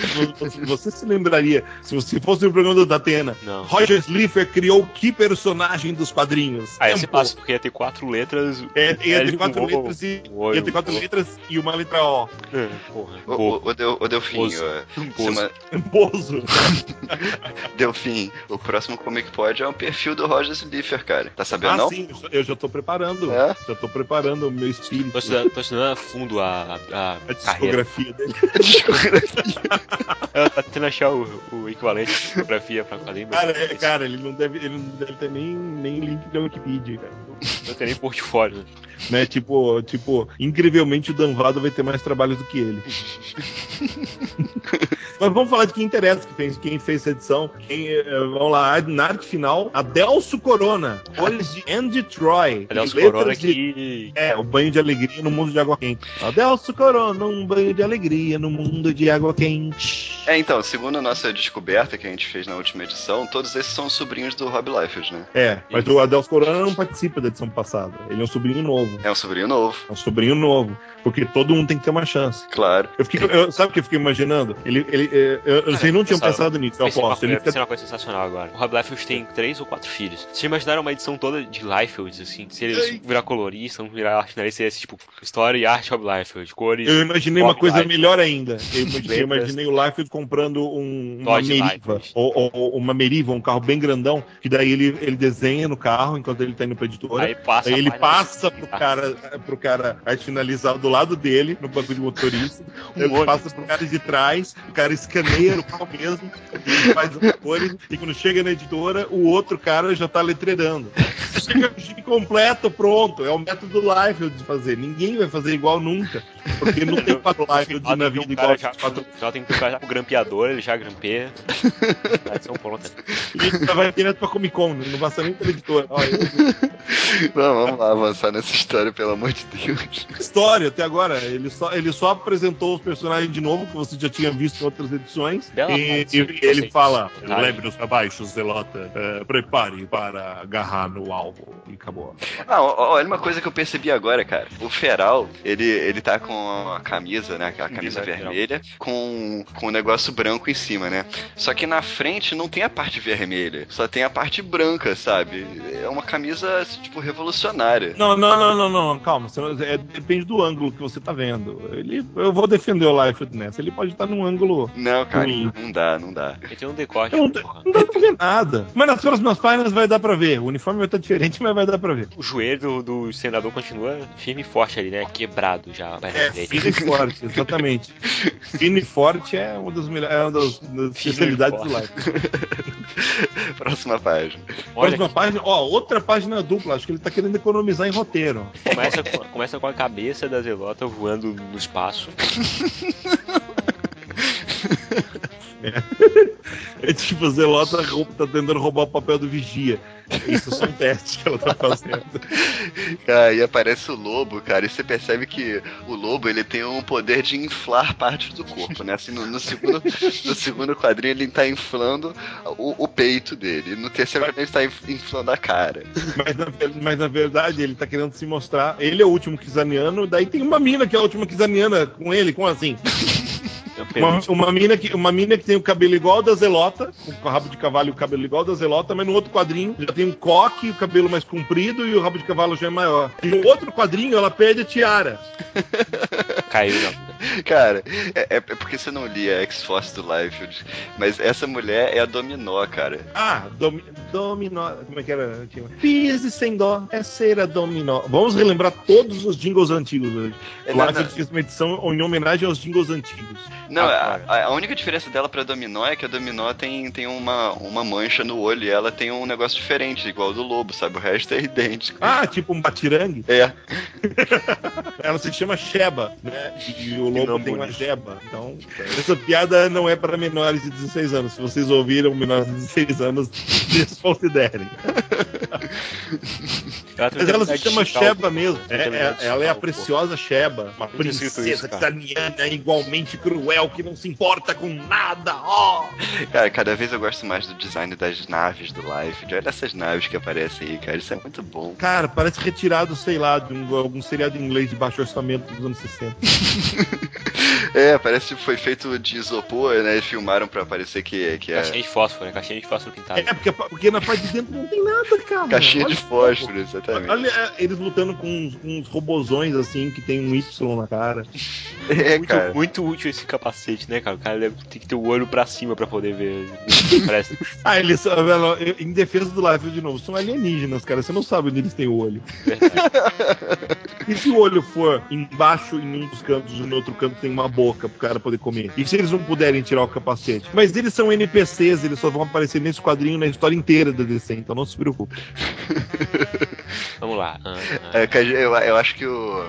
Você se lembraria, se você fosse no programa do Datena, Não. Roger Slipher criou que personagem dos quadrinhos? Aí você Tempo. passa, porque ia ter quatro letras. É, ia ter quatro letras e. Ia ter quatro letras e uma letra O. É, Porra, O, o, o, Delfim, Bozo. Delfim, o próximo Comic Pod é um perfil do Roger Slipher, cara. Tá sabendo Ah, não? sim, eu já tô preparando. É? Já tô preparando o meu espírito. Tô estudando, tô estudando a fundo a, a, A carreira. discografia dele. Ela tá tentando achar o, o equivalente de discografia pra quadrinho. mas Cara, é, cara, ele não deve, ele não deve ter nem, nem link da Wikipedia, cara. Não tem nem portfólio. né? Né? Tipo, tipo, incrivelmente o Danvado vai ter mais trabalhos do que ele. Mas vamos falar de quem interessa, que fez, quem fez essa edição. Quem, eh, vamos lá, na arte final, Adelso Corona, olhos de Andy Troy. Letras Corona de- É, o banho de alegria no mundo de água quente. Adelso Corona, um banho de alegria no mundo de água quente. É, então, segundo a nossa descoberta que a gente fez na última edição, todos esses são sobrinhos do Rob Liefeld, né? É, mas o Adelso Corona não participa da edição passada. Ele é um sobrinho novo. É um sobrinho novo, É um sobrinho novo. Porque todo mundo tem que ter uma chance. claro. Eu fiquei, eu- sabe o que eu fiquei imaginando? Ele, ele, é, eu, vocês não tinham pensado nisso, eu aposto. Ele fica uma coisa sensacional agora. O Rob Liefeld tem três ou quatro filhos. Vocês imaginaram uma edição toda de Liefeld, assim? Se eles Ei. virar colorista, vão virar arte finalista, esse tipo, história e arte Rob Liefeld, cores. Eu imaginei uma coisa Liefeld. melhor ainda. Eu imaginei, eu imaginei o Liefeld comprando um, uma Dodge Meriva. Ou, ou- uma Meriva, um carro bem grandão, que daí ele, ele desenha no carro enquanto ele tá indo pra editora. Aí passa Aí ele passa pro cara, pro cara arte finalizar do lado dele, no banco de motorista. Um ele passa pro cara de trás, o cara escaneia o carro mesmo, ele faz as cores, e quando chega na editora, o outro cara já tá letreirando. Chega completo, pronto. É o método Liefeld de fazer. Ninguém vai fazer igual nunca. Porque não tem quatro Liefeld na um vida cara igual já, quatro. já tem que ter um cara já grampeador, ele já grampeia. Aí são prontos. E já vai direto pra Comic Con, não basta nem pela editora. Não, vamos lá avançar nessa história, pelo amor de Deus. história até agora. Ele só, ele só apresentou os personagens de novo, que você já tinha visto em outras edições. Bela e, parte, e ele fala: Tá. lembre os abaixo, Zelota. eh, prepare para agarrar no alvo. E acabou. Ah, olha uma coisa que eu percebi agora, cara. O Feral, ele, ele tá com a camisa, né? Aquela camisa geral. vermelha, com, com um negócio branco em cima, né? Só que na frente não tem a parte vermelha, só tem a parte branca, sabe? É uma camisa, tipo, revolucionária. Não, não, não, não, não, calma. é, depende do ângulo que você tá vendo. Ele, eu vou defender o Liefeld nessa. Ele pode estar num ângulo. Não, cara, Ruim. não dá, não dá. Ele tem um decote. Não, porra. não dá pra ver nada. Mas nas próximas páginas vai dar pra ver. O uniforme vai estar diferente, mas vai dar pra ver. O joelho do, do senador continua firme e forte ali, né? Quebrado já. É, fino e forte, exatamente. fino e forte é uma das, melhores, é uma das, das especialidades do. Life. Próxima página. Olha, Próxima página, ó, outra página dupla. Acho que ele tá querendo economizar em roteiro. começa, com- começa com a cabeça da Zelota voando no espaço. É tipo, a Zelota tá tentando roubar o papel do vigia. Isso é só um teste que ela tá fazendo. Cara, e aparece o lobo, cara, e você percebe que o lobo ele tem um poder de inflar partes do corpo, né? Assim, no, no segundo, no segundo quadrinho ele tá inflando o, o peito dele. No terceiro quadrinho ele tá inf- inflando a cara. Mas na, mas na verdade ele tá querendo se mostrar. Ele é o último Kizaniano, daí tem uma mina que é a última Kizaniana com ele, como assim? Uma, uma, mina que, uma mina que tem o cabelo igual da Zelota, com o rabo de cavalo e o cabelo igual da Zelota, mas no outro quadrinho já tem um coque, o cabelo mais comprido e o rabo de cavalo já é maior. E no outro quadrinho ela perde a tiara. caiu na. Cara, é, é porque você não lia X-Force do Liefeld, mas essa mulher é a Dominó, cara. Ah, domi, dominó. Como é que era? Pise sem dó, é ser a dominó. Vamos relembrar todos os jingles antigos hoje. É, não, Life não. fez uma edição em homenagem aos jingles antigos. Não, a, Agora. a- a única diferença dela pra Dominó é que a Dominó tem, tem uma, uma mancha no olho e ela tem um negócio diferente, igual do lobo, sabe? O resto é idêntico. Ah, tipo um batirangue. É, Ela se chama Sheba, né? E o lobo tem uma. Jeba. Então, essa piada não é para menores de 16 anos. Se vocês ouviram menores de 16 anos, desconsiderem. Mas ela se chama. Sheba mesmo. É- é- ela é a preciosa Sheba, uma princesa xaniana igualmente cruel que não se importa com nada. Ó! cara, cada vez eu gosto mais do design das naves do Liefeld. Olha essas naves que aparecem aí, cara. Isso é muito bom. Cara, parece retirado, sei lá, de um, algum seriado inglês de baixo orçamento dos anos 60. É, parece que foi feito de isopor, né? E filmaram pra parecer que, que é Caixinha de fósforo, né? Caixinha de fósforo pintado. É, porque, porque na parte de dentro não tem nada, cara. caixinha Olha de fósforo, exatamente. Olha é, eles lutando com uns, uns robozões assim que tem um Y na cara. É, muito, cara. muito útil esse capacete, né, cara? O cara deve ter que ter o olho pra cima pra poder ver. Parece. Ah, eles são, velho, em defesa do Life de novo, são alienígenas, cara. Você não sabe onde eles têm o olho. E se o olho for embaixo em um dos cantos e no outro canto tem uma boca pro cara poder comer? E se eles não puderem tirar o capacete? Mas eles são NPCs, eles só vão aparecer nesse quadrinho na história inteira da DC, então não se preocupe. Vamos lá. Ah, ah. É, cara, eu, eu acho que o,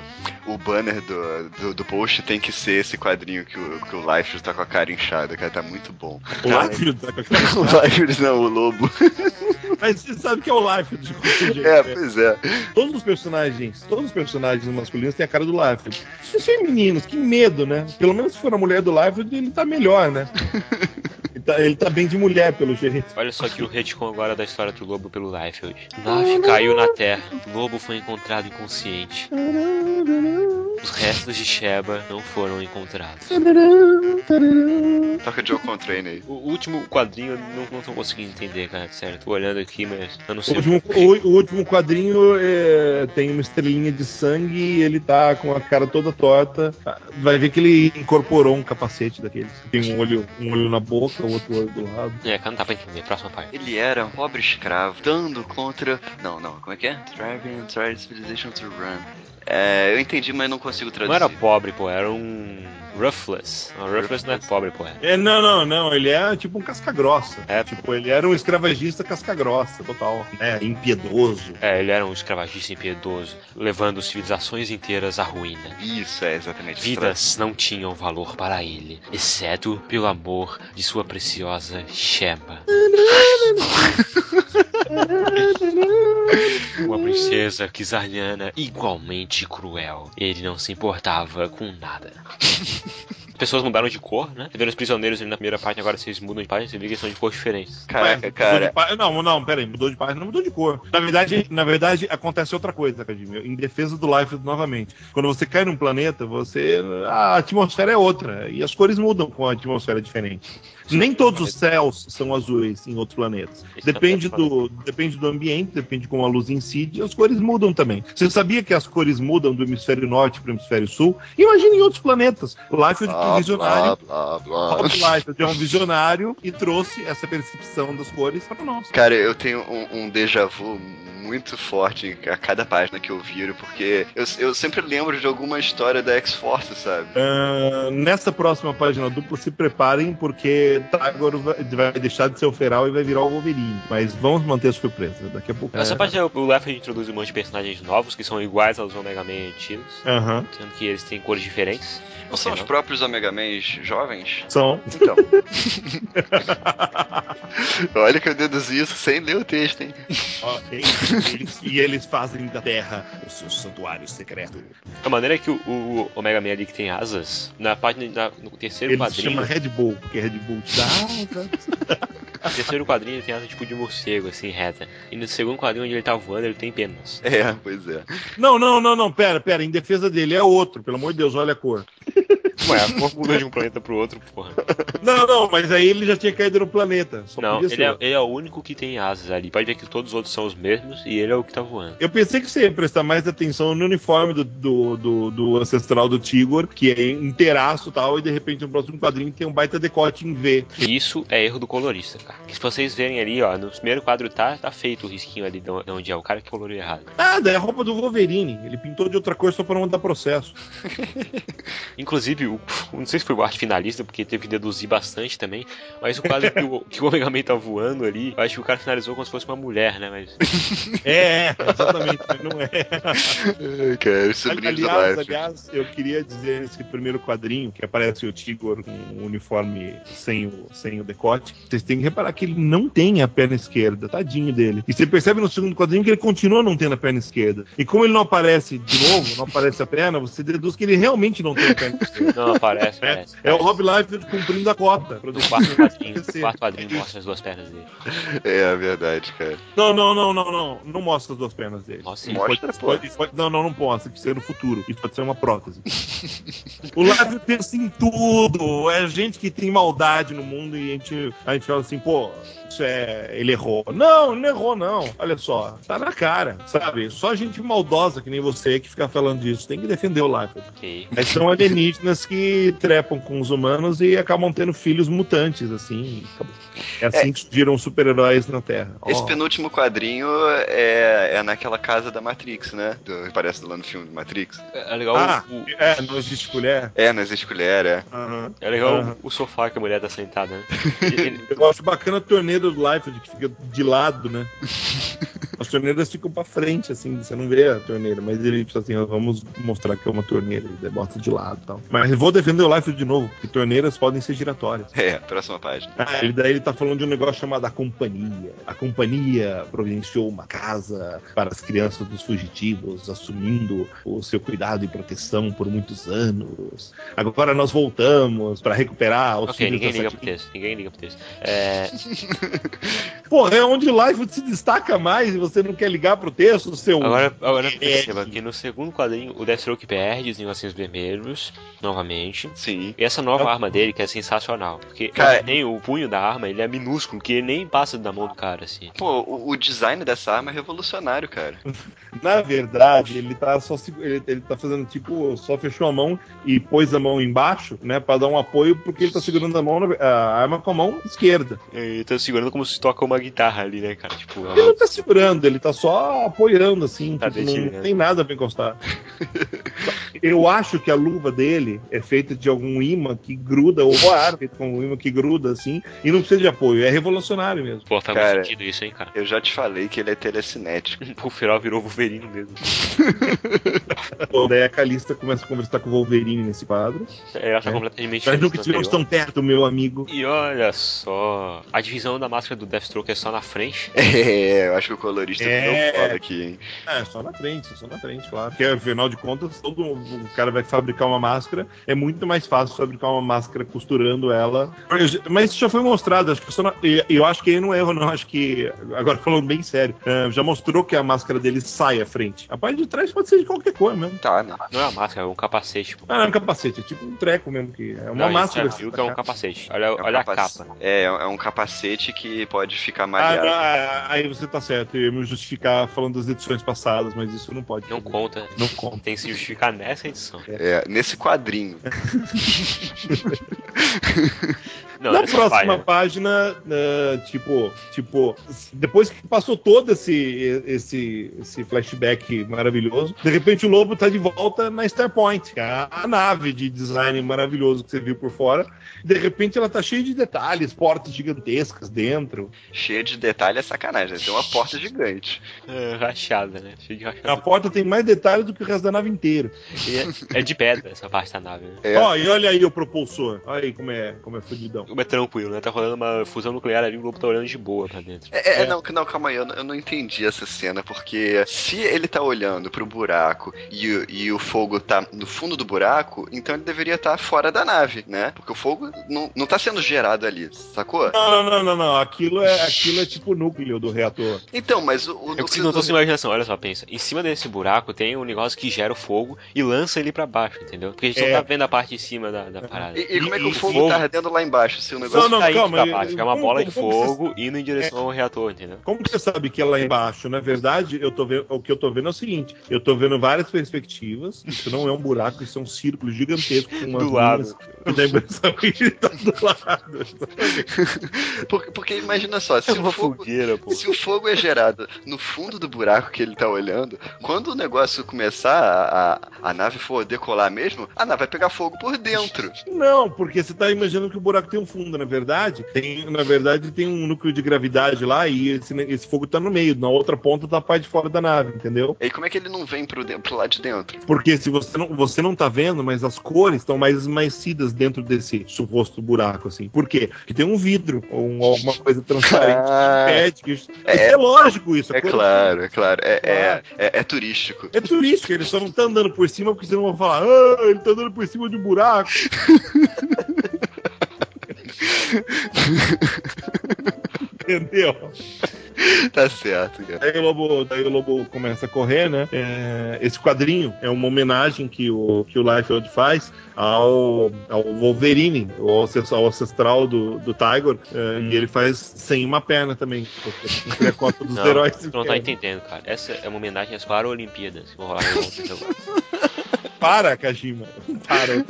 o banner do, do, do post tem que ser esse quadrinho que o, que o Liefeld tá com a cara inchada, cara. Tá muito bom. O Life tá com aquela O Liefeld não, o lobo. Mas você sabe que é o Life de qualquer jeito. É, né? pois é. Todos os personagens, todos os personagens masculinos têm a cara do Life. Os femininos, que medo, né? Pelo menos se for a mulher do Life, ele tá melhor, né? Ele tá, ele tá bem de mulher, pelo jeito. Olha só aqui o retcon agora da história do lobo pelo Liefeld. Nave caiu na terra. Lobo foi encontrado inconsciente. Os restos de Sheba não foram encontrados. Toca Joe Contrain aí. O último quadrinho eu não, não tô conseguindo entender, cara. Sério, tô olhando aqui, mas eu não O sei. último, o- o último quadrinho é, tem uma estrelinha de sangue e ele tá com a cara toda torta. Vai ver que ele incorporou um capacete daqueles. Tem um olho, um olho na boca, o outro olho do lado. É, cara, não dá pra entender. Próxima parte. Ele era um pobre escravo, dando contra. Não, não, como é que é? Driving Tried Civilization to Run. É, eu entendi, mas não consigo Não traduzir. era pobre, pô, era um. Ruthless. Não, Ruthless não é pobre, pô. É, não, não, não. Ele é tipo um casca-grossa. É. Tipo, ele era um escravagista casca-grossa, total. Né? Impiedoso. É, ele era um escravagista impiedoso, levando civilizações inteiras à ruína. Isso, é exatamente isso. Vidas não tinham valor para ele, exceto pelo amor de sua preciosa Sheba. Uma princesa kizarniana igualmente cruel. Ele não se importava com nada. As pessoas mudaram de cor, né? Você vê os prisioneiros ali na primeira parte, agora vocês mudam de página, você vê que são de cor diferentes. Caraca, Mudou cara. pá- Não, não, peraí, mudou de página, não mudou de cor. Na verdade, na verdade, acontece outra coisa, Cadinho. Em defesa do Life novamente. Quando você cai num planeta, você. A atmosfera é outra. E as cores mudam com a atmosfera diferente. Nem todos os céus são azuis em outros planetas. Depende é do, depende do ambiente, depende de como a luz incide, as cores mudam também. Você sabia que as cores mudam do hemisfério norte para o hemisfério sul? Imagine em outros planetas. O Life é um visionário. blá, é um visionário e trouxe essa percepção das cores para nós. Cara, eu tenho um, um déjà vu muito forte a cada página que eu viro, porque eu, eu sempre lembro de alguma história da X-Force, sabe? Ah, nessa próxima página dupla, se preparem, porque Tagor vai, vai deixar de ser o feral e vai virar o Wolverine. Mas vamos manter a surpresa. Daqui a pouco. Nessa É. parte o Leffert introduz um monte de personagens novos que são iguais aos Omega Man antigos, sendo que eles têm cores diferentes. Não são os próprios Omega Mans jovens? São. Então. Olha que eu deduzi isso sem ler o texto, hein? Eles- e eles fazem da Terra o seu santuário secreto. A maneira é que o, o Omega Man ali que tem asas, na página, na- no terceiro Ele quadrinho, chama Red Bull, porque Red Bull te dá asas. no terceiro quadrinho ele tem asa tipo de morcego, assim, reta. E no segundo quadrinho onde ele tá voando, ele tem penas. É, pois é. Não, não, não, não, pera, pera. Em defesa dele é outro, pelo amor de Deus, olha a cor. Ué, a cor muda de um planeta pro outro, porra. Não, não, mas aí ele já tinha caído no planeta. Só Não, podia ele ser é, ele é o único que tem asas ali. Pode ver que todos os outros são os mesmos e ele é o que tá voando. Eu pensei que você ia prestar mais atenção no uniforme do, do, do, do ancestral do Tigor, que é inteiraço e tal, e de repente no próximo quadrinho tem um baita decote em V. E isso é erro do colorista, cara. Que se vocês verem ali, ó, no primeiro quadro tá, tá feito o risquinho ali de onde é o cara que coloriu errado. Ah, daí é a roupa do Wolverine. Ele pintou de outra cor só pra não dar processo. Inclusive, o, não sei se foi o arte finalista, porque teve que deduzir bastante também, mas o quadro que o, que o Omega Man tá voando ali, eu acho que o cara finalizou como se fosse uma mulher, né? Mas. É, é, exatamente, mas não é. Cara, sobrinhos do Aliás, aliás, eu queria dizer nesse primeiro quadrinho, que aparece o Tigor com o uniforme sem o, sem o decote, vocês têm que reparar que ele não tem a perna esquerda, tadinho dele. E você percebe no segundo quadrinho que ele continua não tendo a perna esquerda. E como ele não aparece de novo, não aparece a perna, você deduz que ele realmente não tem a perna esquerda. Não, aparece, É, aparece. é o Rob Liefeld cumprindo a cota. No quarto quadrinho, o quarto quadrinho mostra as duas pernas dele. É, é verdade, cara. Não, não, não, não, não. Não mostra as duas pernas dele. Nossa, Mostra, pode- pô. pode- pode- não, não, não pode. Isso é no futuro. Isso pode ser uma prótese. o Live pensa em tudo. É gente que tem maldade no mundo e a gente, a gente fala assim, pô, isso é. Ele errou. Não, ele não errou, não. Olha só, tá na cara, sabe? Só gente maldosa que nem você que fica falando disso. Tem que defender o Life. ok. Mas são alienígenas que trepam com os humanos e acabam tendo filhos mutantes, assim. É assim que surgiram super-heróis na Terra. Esse Ó. penúltimo quadrinho é, é naquela casa da Matrix, né? Do, parece lá no filme do Matrix. É legal Ah, o, o- é, não existe colher. É, não existe colher, é. Aham. é legal Aham. o, o sofá que a mulher tá sentada, né? Ele- Eu acho bacana a torneira do Life, que fica de lado, né? As torneiras ficam pra frente, assim, você não vê a torneira, mas ele diz assim, vamos mostrar que é uma torneira, ele bota de lado e tal. Mas vou defender o Life de novo, porque torneiras podem ser giratórias. É, próxima página. Ah, ele daí ele tá falando de um negócio chamado a companhia. A companhia providenciou uma casa para as crianças dos fugitivos, assumindo o seu cuidado e proteção por muitos anos. Agora nós voltamos para recuperar os ok, filhos ninguém liga pro texto. Ninguém liga pro texto. É, Pô, é onde o Life se destaca mais e você não quer ligar pro texto, seu. Agora, agora perceba que no segundo quadrinho o Deathstroke perde os negocinhos vermelhos, novamente. Sim. E essa nova arma dele que é sensacional. Porque Cara- nem o punho da arma, ele é minúsculo, que ele nem passa da mão do cara, assim. Pô, o, o design dessa arma é revolucionário, cara. Na verdade, ele tá só ele, ele tá fazendo tipo, só fechou a mão e pôs a mão embaixo, né, Pra dar um apoio, porque ele tá segurando a mão na- a arma com a mão esquerda. Ele tá segurando como se toca uma guitarra ali, né, cara? Tipo, Ele não tá segurando, ele tá só apoiando assim, Tá tipo, não, deixando, né? tem nada pra encostar. Eu acho que a luva dele é feita de algum imã que gruda, ou a arma feita com um imã que gruda assim, e não precisa de apoio, é revolucionário mesmo. Pô, faz Cara. muito sentido isso, hein, cara. Eu já te falei que ele é telecinético. O Feral virou Wolverine mesmo. Pô, Daí a Calista começa a conversar com o Wolverine nesse quadro. Ela tá É. completamente Nós nunca estivemos tão perto, meu amigo. E olha só, a divisão da máscara do Deathstroke é só na frente. É, eu acho que o colorista É. ficou foda aqui, hein? É, só na frente, só na frente, claro. Porque afinal de contas, todo o cara vai fabricar uma máscara, é muito mais fácil fabricar uma máscara costurando ela. Mas isso já foi mostrado, acho que só na- e- eu acho que aí não é erro, não. Acho que, agora falando bem sério, é, já mostrou que a máscara dele sai à frente. A parte de trás pode ser de qualquer cor mesmo. Tá, né? Não é uma máscara, é um capacete. Pô. Ah, não é um capacete, é tipo um treco mesmo, que é uma Não, máscara. já viu que é um capacete. Olha, É um olha a capa. É, é um capacete que pode ficar Ah, malhado. não, ah, aí você tá certo, eu ia me justificar falando das edições passadas, mas isso não pode. Não conta. Não conta. Tem que se justificar nessa edição. É, nesse quadrinho. Não, Na nessa próxima página. página, né, tipo, tipo, depois que passou todo esse, esse, esse flashback maravilhoso, de repente o lobo tá de volta na Starpoint, que é a nave de design maravilhoso que você viu por fora. De repente ela tá cheia de detalhes, portas gigantescas dentro. Cheio de detalhe é sacanagem. Tem uma porta gigante. É, rachada, né? Cheio de A rachada. porta tem mais detalhes do que o resto da nave inteira. É, é de pedra essa parte da nave, né? É. Ó, e olha aí o propulsor. Olha aí como é, como é fudidão. Como é tranquilo, né? Tá rolando uma fusão nuclear ali, o globo tá olhando de boa pra dentro. É, é, não, não, calma aí, eu não, eu não entendi essa cena, porque se ele tá olhando pro buraco e, o- e o fogo tá no fundo do buraco, então ele deveria estar fora da nave, né? Porque o fogo não, não tá sendo gerado ali, sacou? Não, não, não, não. Aquilo é, aquilo é tipo o núcleo do reator. Então, mas o, o núcleo não tô do- sem imaginação, olha só, pensa. Em cima desse buraco tem um negócio que gera o fogo e lança ele pra baixo, entendeu? Porque a gente É. não tá vendo a parte de cima da, da parada. E, e como é que E- o fogo fogo- tá ardendo lá embaixo? Se o negócio Não, não, indo calma, pra baixo, é uma como- bola de como você- fogo indo em direção ao reator, entendeu? Como que você sabe que é lá embaixo? Na verdade, eu tô vendo, o que eu tô vendo é o seguinte: eu tô vendo várias perspectivas. Isso não é um buraco, isso é um círculo gigantesco com umas Do lado. dá a impressão que ele tá do lado. Porque, porque imagina só, se É o uma fogo. fogueira. Se o fogo é gerado no fundo do buraco que ele tá olhando, quando o negócio começar, a, a, a nave for decolar mesmo, a nave vai pegar fogo por dentro. Não, porque você tá imaginando que o buraco tem um fundo. Na verdade, tem, na verdade, tem um núcleo de gravidade lá e esse, esse fogo tá no meio. Na outra ponta tá a parte de fora da nave, entendeu? E como é que ele não vem pro, de- pro lado de dentro? Porque se você não, você não tá vendo, mas as cores estão mais esmaecidas dentro desse suposto buraco, assim. Por quê? Porque tem um vidro ou um- alguma coisa transparente Ah, que impede que é- É, lógico isso. É cor- claro, é claro. É, é, Claro. é, é turístico. É turístico, ele só não tá andando por cima porque senão vão falar, ah, ele tá andando por cima de um buraco. Entendeu? Tá certo, cara. Daí o, lobo, daí o lobo começa a correr, né? É, esse quadrinho é uma homenagem que o, que o Liefeld faz ao, ao Wolverine, o ancestral, ao ancestral do, do Tiger, é, e ele faz sem uma perna também, porque é a cota dos Não, heróis. tu não tá entendendo, cara. Essa é uma homenagem às Paralimpíadas. Vou rolar agora. Para, Kajima. Para.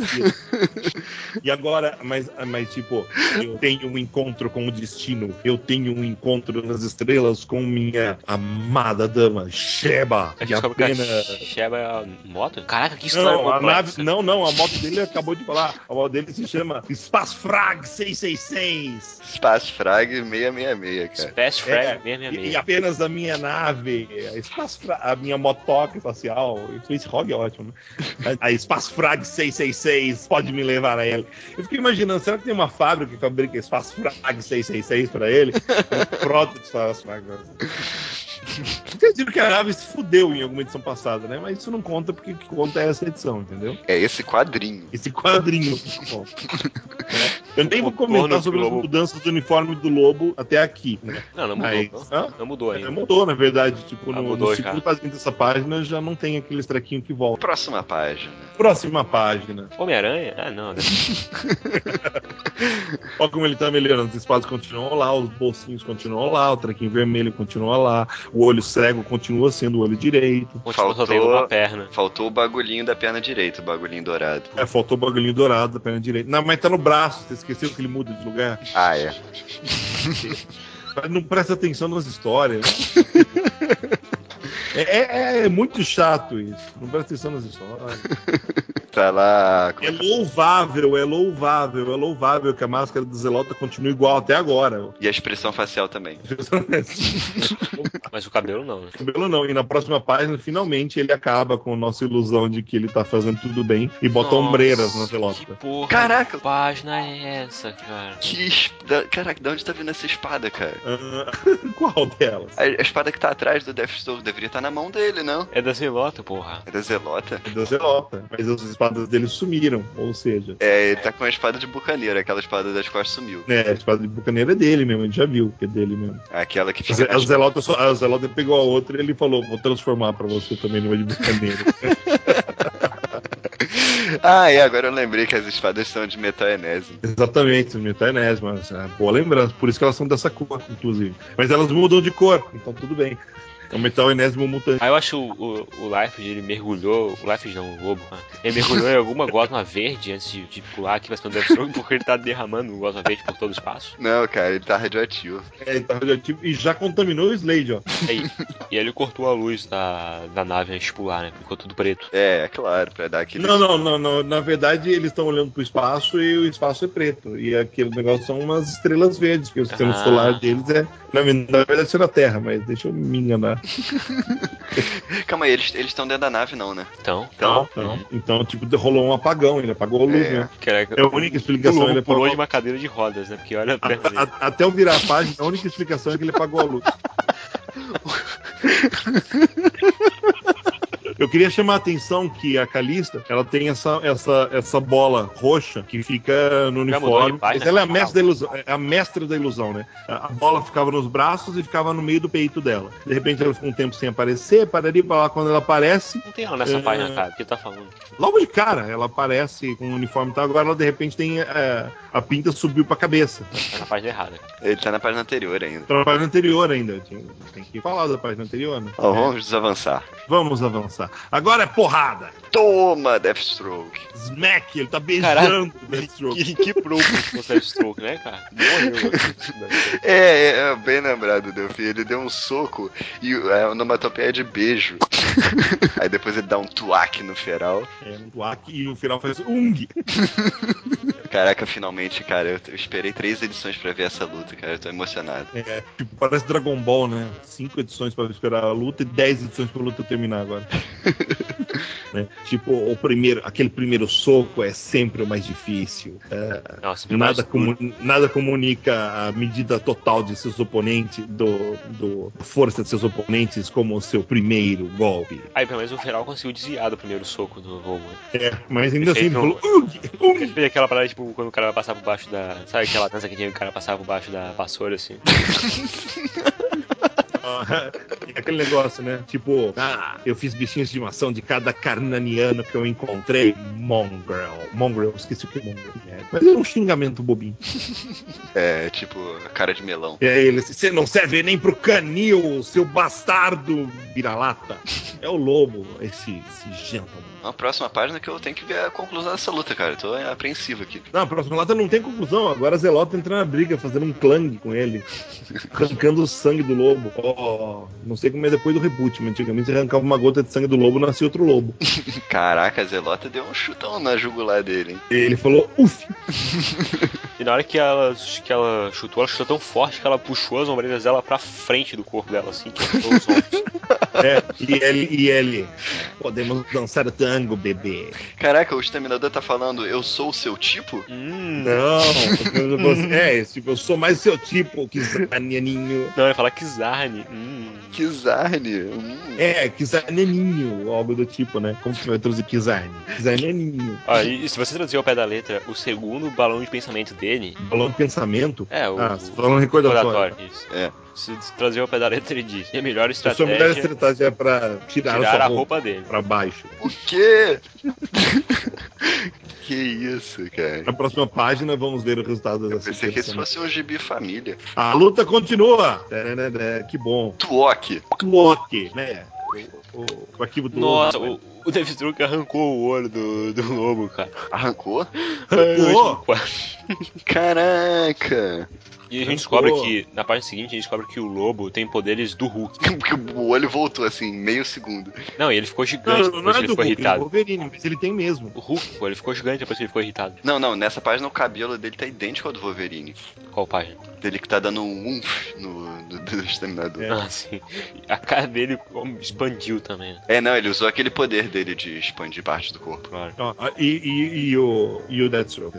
e agora, mas, mas tipo, eu tenho um encontro com o destino. Eu tenho um encontro nas estrelas com minha amada dama, Sheba. A gente descobre que apenas... a Sheba é a moto? Caraca, que história Não, a nave, não, não, a moto dele acabou de falar. A moto dele se chama Spasfrag 666. Espaço Frag 666, cara. Best Frag É, 666. E, e apenas a minha nave, a, Spasfra- a minha motoca espacial, Space Hog é ótimo, né? A, a Spasfrag 666 pode me levar a ele. Eu fiquei imaginando, será que tem uma fábrica que fabrica Spasfrag 666 pra ele? Um proto de Spasfrag. Vocês viram que a nave se fudeu em alguma edição passada, né? Mas isso não conta porque o que conta é essa edição, entendeu? É esse quadrinho. Esse quadrinho. conta. Eu nem vou comentar sobre as mudanças do uniforme do lobo até aqui, né? Não, não mudou. Mas- não. Não mudou É, ainda. mudou, na verdade. Tipo, Ah, no, mudou no segundo quadrinho dessa página já não tem aqueles trequinhos que voltam. Próxima página. Próxima página. Homem-Aranha? Ah, não, né? Olha como ele tá melhorando. Os espadas continuam lá, os bolsinhos continuam lá, o trequinho vermelho continua lá, o olho cego continua sendo o olho direito. Faltou- perna. Faltou o bagulhinho da perna direita, o bagulhinho dourado. É, faltou o bagulhinho dourado da perna direita. Não, mas tá no braço, você esqueceu que ele muda de lugar? Ah, é. Mas Não presta atenção nas histórias. É, é- é muito chato isso. Não presta atenção nas histórias. Tá lá. É louvável, é louvável, é louvável que a máscara do Zelota continue igual até agora. E a expressão facial também. Mas o cabelo não, né? Cabelo não. E na próxima página, finalmente, ele acaba com a nossa ilusão de que ele tá fazendo tudo bem e bota Nossa, ombreiras na Que Zelota. porra Caraca! de página é essa, cara? Que. Caraca, de onde tá vindo essa espada, cara? Ah, qual delas? A, a espada que tá atrás do Deathstroke deveria estar na mão dele, não? É da Zelota, porra. É da Zelota? É da Zelota. Mas as espadas dele sumiram. Ou seja, É, ele tá com a espada de bucaneiro, aquela espada das costas sumiu. é, a espada de bucaneiro é dele mesmo, a gente já viu que é dele mesmo. Aquela que A fica. Ze- A Zelota, só- a Zelota pegou a outra e ele falou: vou transformar pra você também numa de bucaneiro. Ah, é, agora eu lembrei que as espadas são de metal enésimo. Exatamente, metanésimo. mas, é, Boa lembrança. Por isso que elas são dessa cor, inclusive. Mas elas mudam de cor, então tudo bem. É um metal enésimo mutante. Aí eu acho o, o, o Life, ele mergulhou. O Life não, o lobo, né? Ele mergulhou em alguma gosma verde antes de, de pular aqui pra cima do Deathstroke, porque ele tá derramando gosma verde por todo o espaço. Não, cara, ele tá radioativo. É, ele tá radioativo e já contaminou o Slade, ó. Aí, e ele cortou a luz da, da nave antes de pular, né? Ficou tudo preto. É, é claro, pra dar aquele. Não, não, não, não. Na verdade, eles estão olhando pro espaço e o espaço é preto. E aquele negócio são umas estrelas verdes, porque o sistema Ah. solar deles é. Na, na verdade, isso é na Terra, mas deixa eu me enganar. Calma aí, eles estão dentro da nave, não, né? Então, Então, Então, então, tipo, rolou um apagão, ele apagou a luz, É. né? caraca, É a única explicação. pulou, ele pulou apagou- de uma cadeira de rodas, né? Porque olha. A- a- até eu virar a página, a única explicação é que ele apagou a luz. Eu queria chamar a atenção que a Calista, ela tem essa, essa, essa bola roxa que fica no Já mudou uniforme. de página? Mas ela é a mestra da ilusão, é a mestra da ilusão, né? A bola ficava nos braços e ficava no meio do peito dela. De repente ela ficou um tempo sem aparecer, pararia pra lá quando ela aparece. Não tem ela nessa É. página, cara. O que tá falando? Logo de cara, ela aparece com o uniforme e tal. Agora ela de repente tem é, a pinta subiu pra cabeça. Tá na página errada. Ele tá na página anterior ainda. Tá na página anterior ainda. Tem, tem que falar da página anterior, né? Ó, vamos desavançar. Vamos avançar. Agora é porrada. Toma, Deathstroke. Smack, ele tá beijando o Deathstroke. Que, que pro fosse Deathstroke, né, cara? Morreu. aqui. É, é, é, bem lembrado, Delphi. Ele deu um soco e é, a onomatopeia é de beijo. Aí depois ele dá um tuaque no feral. É, um tuaque e no final faz ung. Caraca, finalmente, cara, eu, eu esperei três edições pra ver essa luta, cara. Eu tô emocionado. É, tipo, parece Dragon Ball, né? Cinco edições pra esperar a luta e dez edições pra luta terminar agora. Né? Tipo, o primeiro, aquele primeiro soco é sempre o mais difícil. É, Nossa, Nada, comu- nada comunica a medida total de seus oponentes, do, do força de seus oponentes como o seu primeiro golpe. Aí pelo menos o Feral conseguiu desviar do primeiro soco do lobo. né? É, mas ainda assim ele Perfeito. falou. "Ugh, ugh". Ele fez aquela parada, tipo, quando o cara vai passar por baixo da. Sabe aquela dança que tinha que o cara passava por baixo da vassoura, assim? Aquele negócio, né? Tipo, ah, eu fiz bichinhos de estimação de cada carnaniano que eu encontrei. Mongrel. Mongrel, esqueci o que é Mongrel. É, mas é um xingamento bobinho. É, tipo, cara de melão. Aí ele você não serve nem pro canil, seu bastardo vira-lata. É o lobo, esse, esse gentleman. Na próxima página que eu tenho que ver a conclusão dessa luta, cara. Eu tô apreensivo aqui. Não, a próxima lata não tem conclusão. Agora a Zelota entra na briga, fazendo um clang com ele. Arrancando o sangue do lobo. Não sei como é depois do reboot, mas antigamente você arrancava uma gota de sangue do lobo, nascia outro lobo. Caraca, a Zelota deu um chutão na jugular dele, hein? E ele falou, uff. E na hora que ela, que ela chutou, ela chutou tão forte que ela puxou as ombreiras dela pra frente do corpo dela, assim, que os ombros. É, e ele, e ele. Podemos dançar tango, bebê. Caraca, o Exterminador tá falando, eu sou o seu tipo? Hum. Não, você, é, tipo, eu sou mais seu tipo que Zaneninho. Não, ele fala Kizarne. Hum. Kizarne. Hum. É, Kizaneninho, algo do tipo, né? Como que vai traduzir Kizarne? Kizaneninho. Ó, e se você traduzir ao pé da letra, o segundo balão de pensamento dele. Balão de pensamento. É, o. Ah, você tá falando recordatório. Isso. É. Se pé da letra, ele diz: E a melhor A sua estratégia melhor é estratégia é pra tirar, tirar a a roupa, roupa dele. pra baixo. O quê? que isso, cara. Na próxima página vamos ver o resultado dessa Pensei que esse sequência. fosse um gibi família. A luta continua. Que bom. Tuok. Tuok, né? O, o, o arquivo do Nossa, o, o Deathstroke arrancou o olho do, do lobo, cara. Arrancou? Arrancou? Caraca. E a gente Arrancou. descobre que, na parte seguinte, a gente descobre que o lobo tem poderes do Hulk. Porque o olho voltou assim, meio segundo. Não, e ele ficou gigante Não, não, não depois é que ele ficou Hulk, é do irritado. Wolverine, mas ele tem mesmo. O Hulk, pô, ele ficou gigante depois que ele ficou irritado. Não, não, nessa página o cabelo dele tá idêntico ao do Wolverine. Qual página? Dele que tá dando um umf no, no, do Exterminador. É. Ah, sim. A cara dele expandiu também, né? É, não, ele usou aquele poder dele de expandir parte do corpo. Claro. Ó, e, e, e o, e o Deathstroke.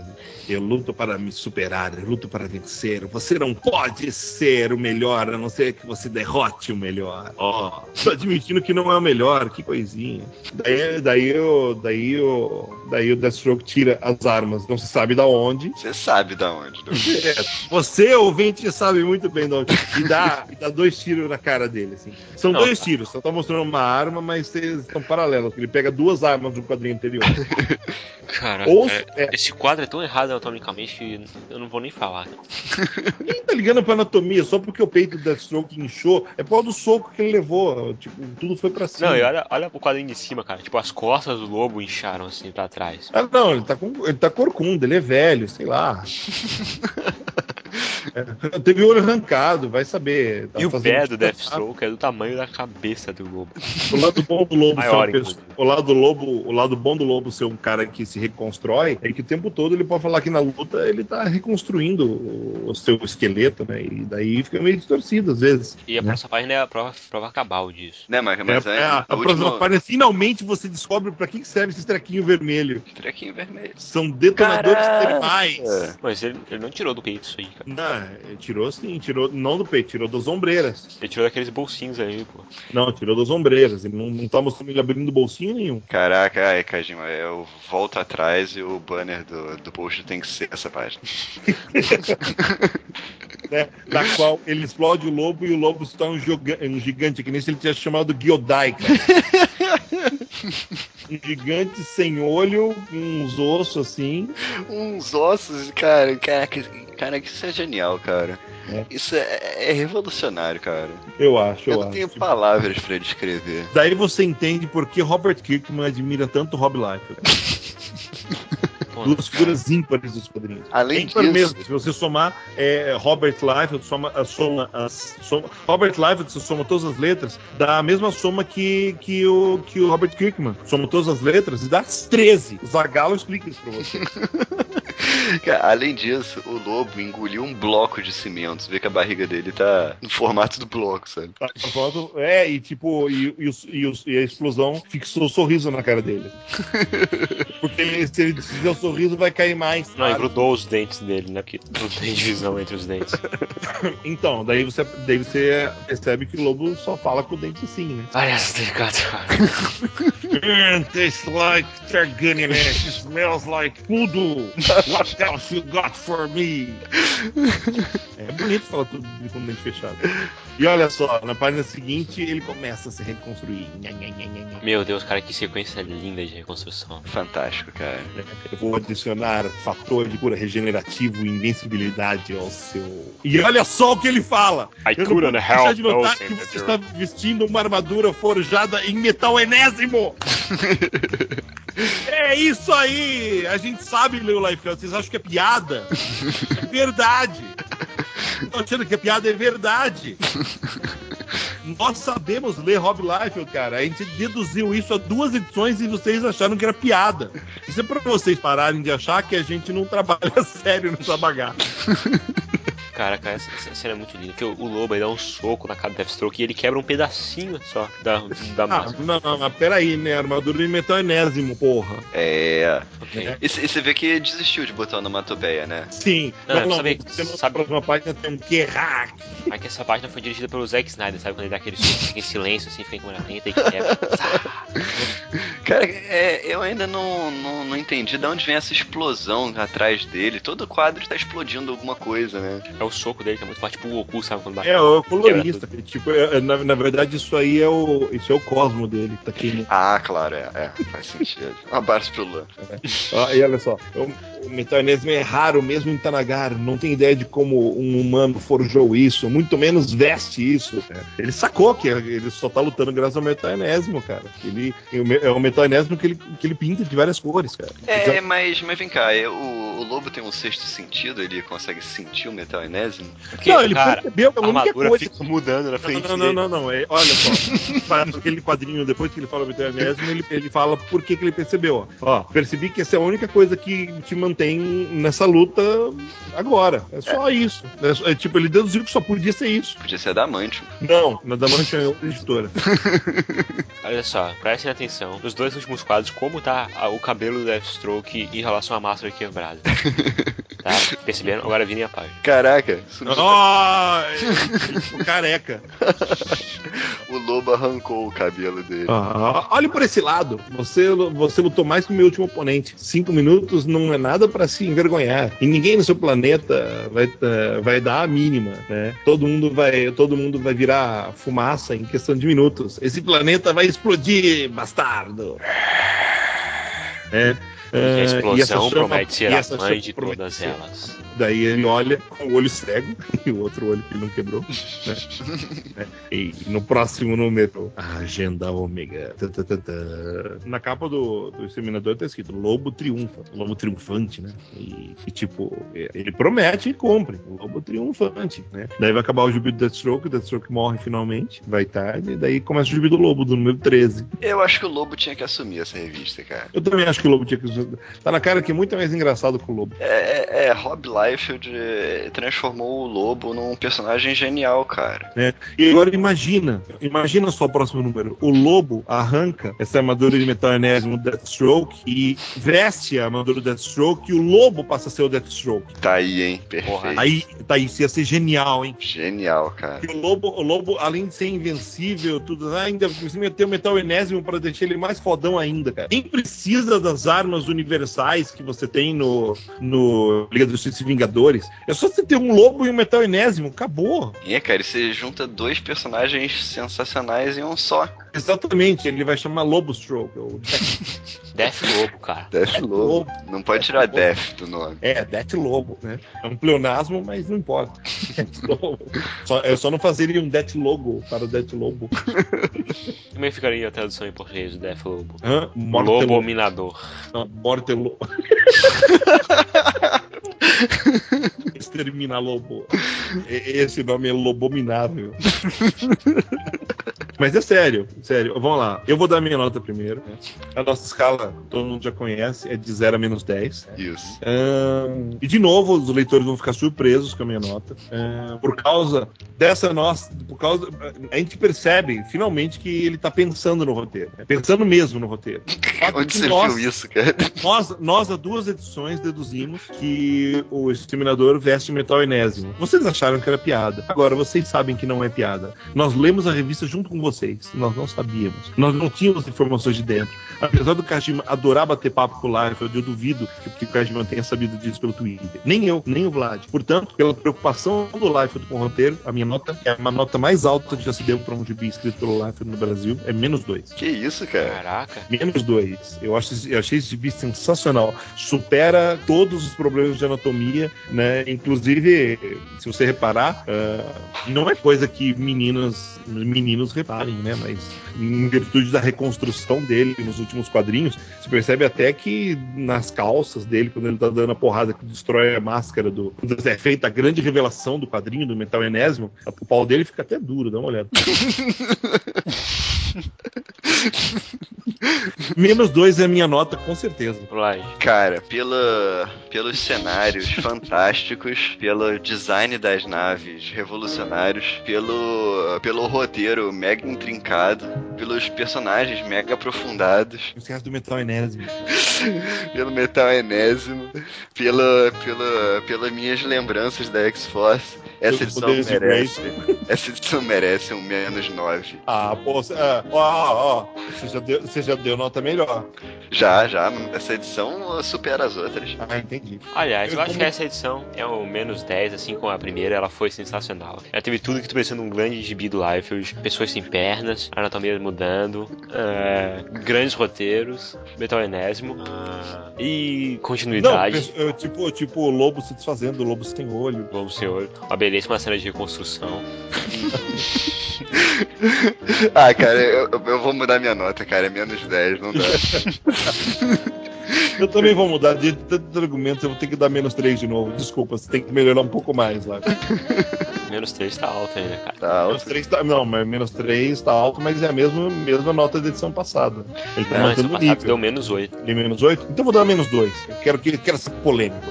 Eu luto para me superar, eu luto para vencer. Você não pode ser o melhor, a não ser que você derrote o melhor. Ó, tô admitindo que não é o melhor, que coisinha. Daí, daí, o, daí, o, daí o Deathstroke tira as armas, não se sabe da onde. Você sabe da onde. É, você, ouvinte, sabe muito bem de onde. E dá, e dá dois tiros na cara dele, assim. São Não, dois tá. tiros, só tá mostrando uma arma, mas eles estão paralelos. Ele pega duas armas do quadrinho anterior. Cara, Ou- é, é. esse quadro é tão errado anatomicamente que eu não vou nem falar. Quem tá ligando pra anatomia só porque o peito do Deathstroke inchou? É por causa do soco que ele levou. Tipo, tudo foi pra cima. Não, e olha, olha o quadrinho de cima, cara. Tipo, as costas do lobo incharam assim pra trás. Ah, não, ele tá, com, ele tá corcunda, ele é velho, sei lá. É, teve o olho arrancado, vai saber. Tá e o pé do Deathstroke é do tamanho da cabeça do lobo. O lado bom do lobo Maior, uma pessoa-. O lado do lobo, o lado bom do lobo ser um cara que se reconstrói é que o tempo todo ele pode falar que na luta ele tá reconstruindo o, o seu esqueleto, né? E daí fica meio distorcido às vezes. E a né? próxima página é a prova, prova cabal disso. Né, mas, mas é, é, é, a, a próxima página, finalmente você descobre pra que que serve esse trequinho vermelho. trequinho vermelho. São detonadores Caraca! termais. Mas ele, ele não tirou do peito isso aí, cara. Não, ele tirou sim, tirou não do peito, tirou das ombreiras. Ele tirou daqueles bolsinhos aí, pô. Não, tirou das ombreiras. Ele não, não tá mostrando ele abrindo bolsinho nenhum. Caraca, ai, Kajima, eu volto atrás e o banner do, do post tem que ser essa página. né? Da qual ele explode o lobo e o lobo torna um, um gigante, que nem se ele tivesse chamado Gyodai, cara. um gigante sem olho, com uns ossos assim. Uns ossos, cara, caraca, cara, isso é genial, cara. É. Isso é, é revolucionário, cara. Eu acho, Eu, eu, não acho. tenho palavras pra descrever. Daí você entende por que Robert Kirkman admira tanto Rob Liefeld. Duas figuras ímpares dos quadrinhos. Além Ímpar disso- mesmo. Se você somar é, Robert Liefeld, soma, soma, as, soma, Robert Liefeld, você soma todas as letras, dá a mesma soma que, que, o, que o Robert Kirkman. Soma todas as letras e dá 13. O Zagalo explica isso pra você. Além disso, o lobo engoliu um bloco de cimento. Você vê que a barriga dele tá no formato do bloco, sabe? Tá, É, e tipo, e, e, e e a explosão fixou o sorriso na cara dele. Porque ele- se ele fizer o sorriso, vai cair mais. Não, e sabe? grudou os dentes dele, né? Porque não tem divisão entre os dentes. Então, daí você, daí você percebe que o lobo só fala com o dente assim, né? Ai, essa delicada, cara. Mm, tastes like Targaryen. smells like voodoo. What else you got for me? É bonito falar tudo com o dente fechado. E olha só, na página seguinte ele começa a se reconstruir. Meu Deus, cara, que sequência linda de reconstrução. Fantástico, cara. Eu vou adicionar fator de cura regenerativo e invencibilidade ao seu. E olha só o que ele fala! I Eu couldn't help de notar que você está vestindo uma armadura forjada em metal enésimo! é isso aí! A gente sabe, Leo Vocês acham que é piada? É verdade! Estão achando que a piada é verdade! Nós sabemos ler Rob Liefeld, cara. A gente deduziu isso há duas edições e vocês acharam que era piada. Isso é pra vocês pararem de achar que a gente não trabalha sério nessa bagaça. Caraca, essa, essa cena é muito linda. Porque o, o lobo aí dá um soco na cara do Deathstroke e ele quebra um pedacinho só da, da Ah, máscara. não, não, mas peraí, né? Armadura de metal enésimo, porra. É. Ok. É. E você vê que desistiu de botar onomatopeia, né? Sim. Não, Não, não, sabe- você não sabe- na próxima página tem um Kerrak. Aí que essa página foi dirigida pelo Zack Snyder, sabe? Quando ele dá aquele soco, em silêncio, assim, fica em câmera lenta e quebra. Cara, é, eu ainda não, não, não entendi de onde vem essa explosão atrás dele. Todo quadro tá explodindo alguma coisa, né? É o soco dele que é muito forte, tipo o Goku, sabe? Quando bate. É, o colorista. Tipo, é, na, na verdade, isso aí é o. Isso é o cosmo dele. Tá aqui no- Ah, claro, é, é faz sentido. Um abraço pro Luan. Ó, e olha só, o metal enésimo é raro mesmo em Tanagara. Não tem ideia de como um humano forjou isso, muito menos veste isso. Ele sacou que ele só tá lutando graças ao metal enésimo, cara. Ele, é o metal enésimo que ele, que ele pinta de várias cores, cara. É, mas, mas vem cá, é, o, o lobo tem um sexto sentido, ele consegue sentir o? Porque, não, ele cara, percebeu que a a única coisa. fica mudando na frente Não, não, dele. não, não, não. É, olha só, para aquele quadrinho, depois que ele fala o metal enésimo, ele, ele fala por que, que ele percebeu. Ó, Ó, percebi que essa é a única coisa que te mantém nessa luta agora. É só isso. É é, tipo, ele deduziu que só podia ser isso. Podia ser adamantium. Não, na Damante é outra editora. Olha só, prestem atenção. Nos dois últimos quadros, como tá o cabelo do Deathstroke em relação à máscara quebrada. Tá? Percebendo? Agora virem a página. Caraca, ele ficou careca. o lobo arrancou o cabelo dele. Ah, olhe por esse lado. Você, você lutou mais que o meu último oponente. Cinco minutos não é nada pra se envergonhar. E ninguém no seu planeta vai, eh, vai dar a mínima, né? Todo mundo vai, todo mundo vai virar fumaça em questão de minutos. Esse planeta vai explodir, bastardo. É. E a eh, e essa explosão chama- promete ser e a essa mãe de todas ser- elas. Daí ele olha com o olho cego e o outro olho que ele não quebrou. Né? É. E no próximo número, a Agenda Ômega. Na capa do, do Exterminador tá escrito Lobo Triunfa. Lobo Triunfante, né? E, e, tipo, é, ele promete e cumpre. Lobo Triunfante, né? Daí vai acabar o gibi do Deathstroke, o Deathstroke morre finalmente, vai tarde, e daí começa o gibi do Lobo, do número 13. Eu acho que o lobo tinha que assumir essa revista, cara. Eu também acho que o Lobo tinha que. Tá na cara que é muito mais engraçado que o Lobo. É, é, é, Rob Liefeld eh, transformou o lobo num personagem genial, cara. E agora imagina, imagina só o próximo número. O lobo arranca essa armadura de metal enésimo do Deathstroke e veste a armadura do Deathstroke e o lobo passa a ser o Deathstroke. Tá aí, hein? Perfeito. Porra, Aí, tá isso ia ser genial, hein? Genial, cara. E o lobo, o lobo, além de ser invencível, tudo, ainda por cima ia ter o metal enésimo pra deixar ele mais fodão ainda, cara. Quem precisa das armas universais que você tem no, no Liga dos Justiça Vingadores? É só você ter um lobo e um metal enésimo, acabou. É, cara, e você junta dois personagens sensacionais em um só. Exatamente, ele vai chamar Lobo Stroke. ou Death Lobo, cara. Death Lobo. Lobo. Não pode tirar Death do nome. É, Death Lobo, né? É um pleonasmo, mas não importa. Death Lobo. Só, é só não fazer um Death Logo para o Death Lobo. Como é que ficaria a tradução em português do Death Lobo? Hã? Morte Lobo Lobo. Minador. Não, Morte Lobo. Extermina Lobo. Esse nome é Lobominável. Mas é sério, sério. Vamos lá. Eu vou dar minha nota primeiro. né? A nossa escala, todo mundo já conhece, é de 0 a menos 10. Isso. Ahn, e de novo, os leitores vão ficar surpresos com a minha nota. Ahn, por causa dessa nossa. Por causa. A gente percebe, finalmente, que ele tá pensando no roteiro. né? Pensando mesmo no roteiro. Onde você nós- viu isso, cara? nós, nós, há duas edições, deduzimos que o Exterminador veste metal enésimo. Vocês acharam que era piada. Agora, vocês sabem que não é piada. Nós lemos a revista junto com vocês. Nós não sabíamos. Nós não tínhamos informações de dentro. Apesar do Kajima adorar bater papo com o Liefeld, eu duvido que, que o Kajima tenha sabido disso pelo Twitter. Nem eu, nem o Vlad. Portanto, pela preocupação do Liefeld com o roteiro, a minha nota é uma nota mais alta que já se deu para um gibi escrito pelo Liefeld no Brasil. É menos dois. Que isso, cara? Caraca. Menos dois. Eu, acho, eu achei esse gibi sensacional. Supera todos os problemas de anatomia, né? Inclusive, se você reparar, ah, não é coisa que meninas, meninos reparem, né? Mas em virtude da reconstrução dele nos últimos quadrinhos, se percebe até que nas calças dele, quando ele tá dando a porrada que destrói a máscara do. Quando é feita a grande revelação do quadrinho do metal enésimo, o pau dele fica até duro, dá uma olhada. Menos dois é a minha nota, com certeza. Olá. Cara, pela, pelos cenários fantásticos, pelo design das naves revolucionários, pelo, pelo roteiro mega intrincado, pelos personagens mega aprofundados, Esquece do metal enésimo. pelo metal enésimo, pela, pela, pelas minhas lembranças da X-Force. Essa edição merece. Essa edição merece um menos 9. Ah, pô, ah, ó, ó, ó, você já, deu, você já deu nota melhor. Já, já, essa edição supera as outras. Ah, entendi. Aliás, eu Eu acho como- que essa edição é o menos 10, assim como a primeira, ela foi sensacional. Ela teve tudo que tu precisa num grande gibi do Liefeld, pessoas sem pernas, anatomia mudando, é, grandes roteiros, metal enésimo ah, e Não, continuidade. eu- tipo, tipo o lobo se desfazendo, o lobo sem olho. Vamos, senhor. Uma belíssima cena de reconstrução. Ah, cara, eu, eu vou mudar minha nota, cara. É menos 10, não dá. Eu também vou mudar de tantos argumentos, eu vou ter que dar menos 3 de novo. Desculpa, você tem que melhorar um pouco mais lá. Menos 3 tá alto ainda, cara. Tá Menos alto. 3 tá, não, mas menos 3 tá alto, mas é a mesma, mesma nota da edição passada. Ele tá Não, esse mantendo o passado nível. deu menos 8. Ele menos 8? Então eu vou dar menos 2. Eu quero, que, quero ser polêmico.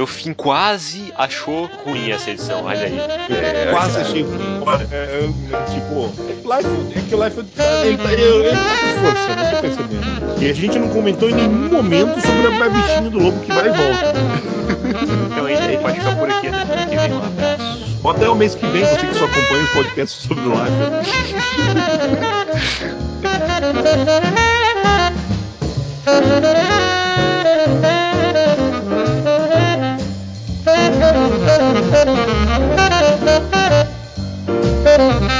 Meu fim quase achou ruim essa edição, olha aí. É, Quase cara. achei ruim. É, é, tipo, Life, é que o Life ele, tá- ele, ele tá com força, não tô percebendo. E a gente não comentou em nenhum momento sobre a bichinha do lobo que vai e volta. Então a gente pode ficar por aqui até semana que vem. Um abraço. Ou até o mês que vem, você que só acompanha os podcasts sobre o Life. Thank you.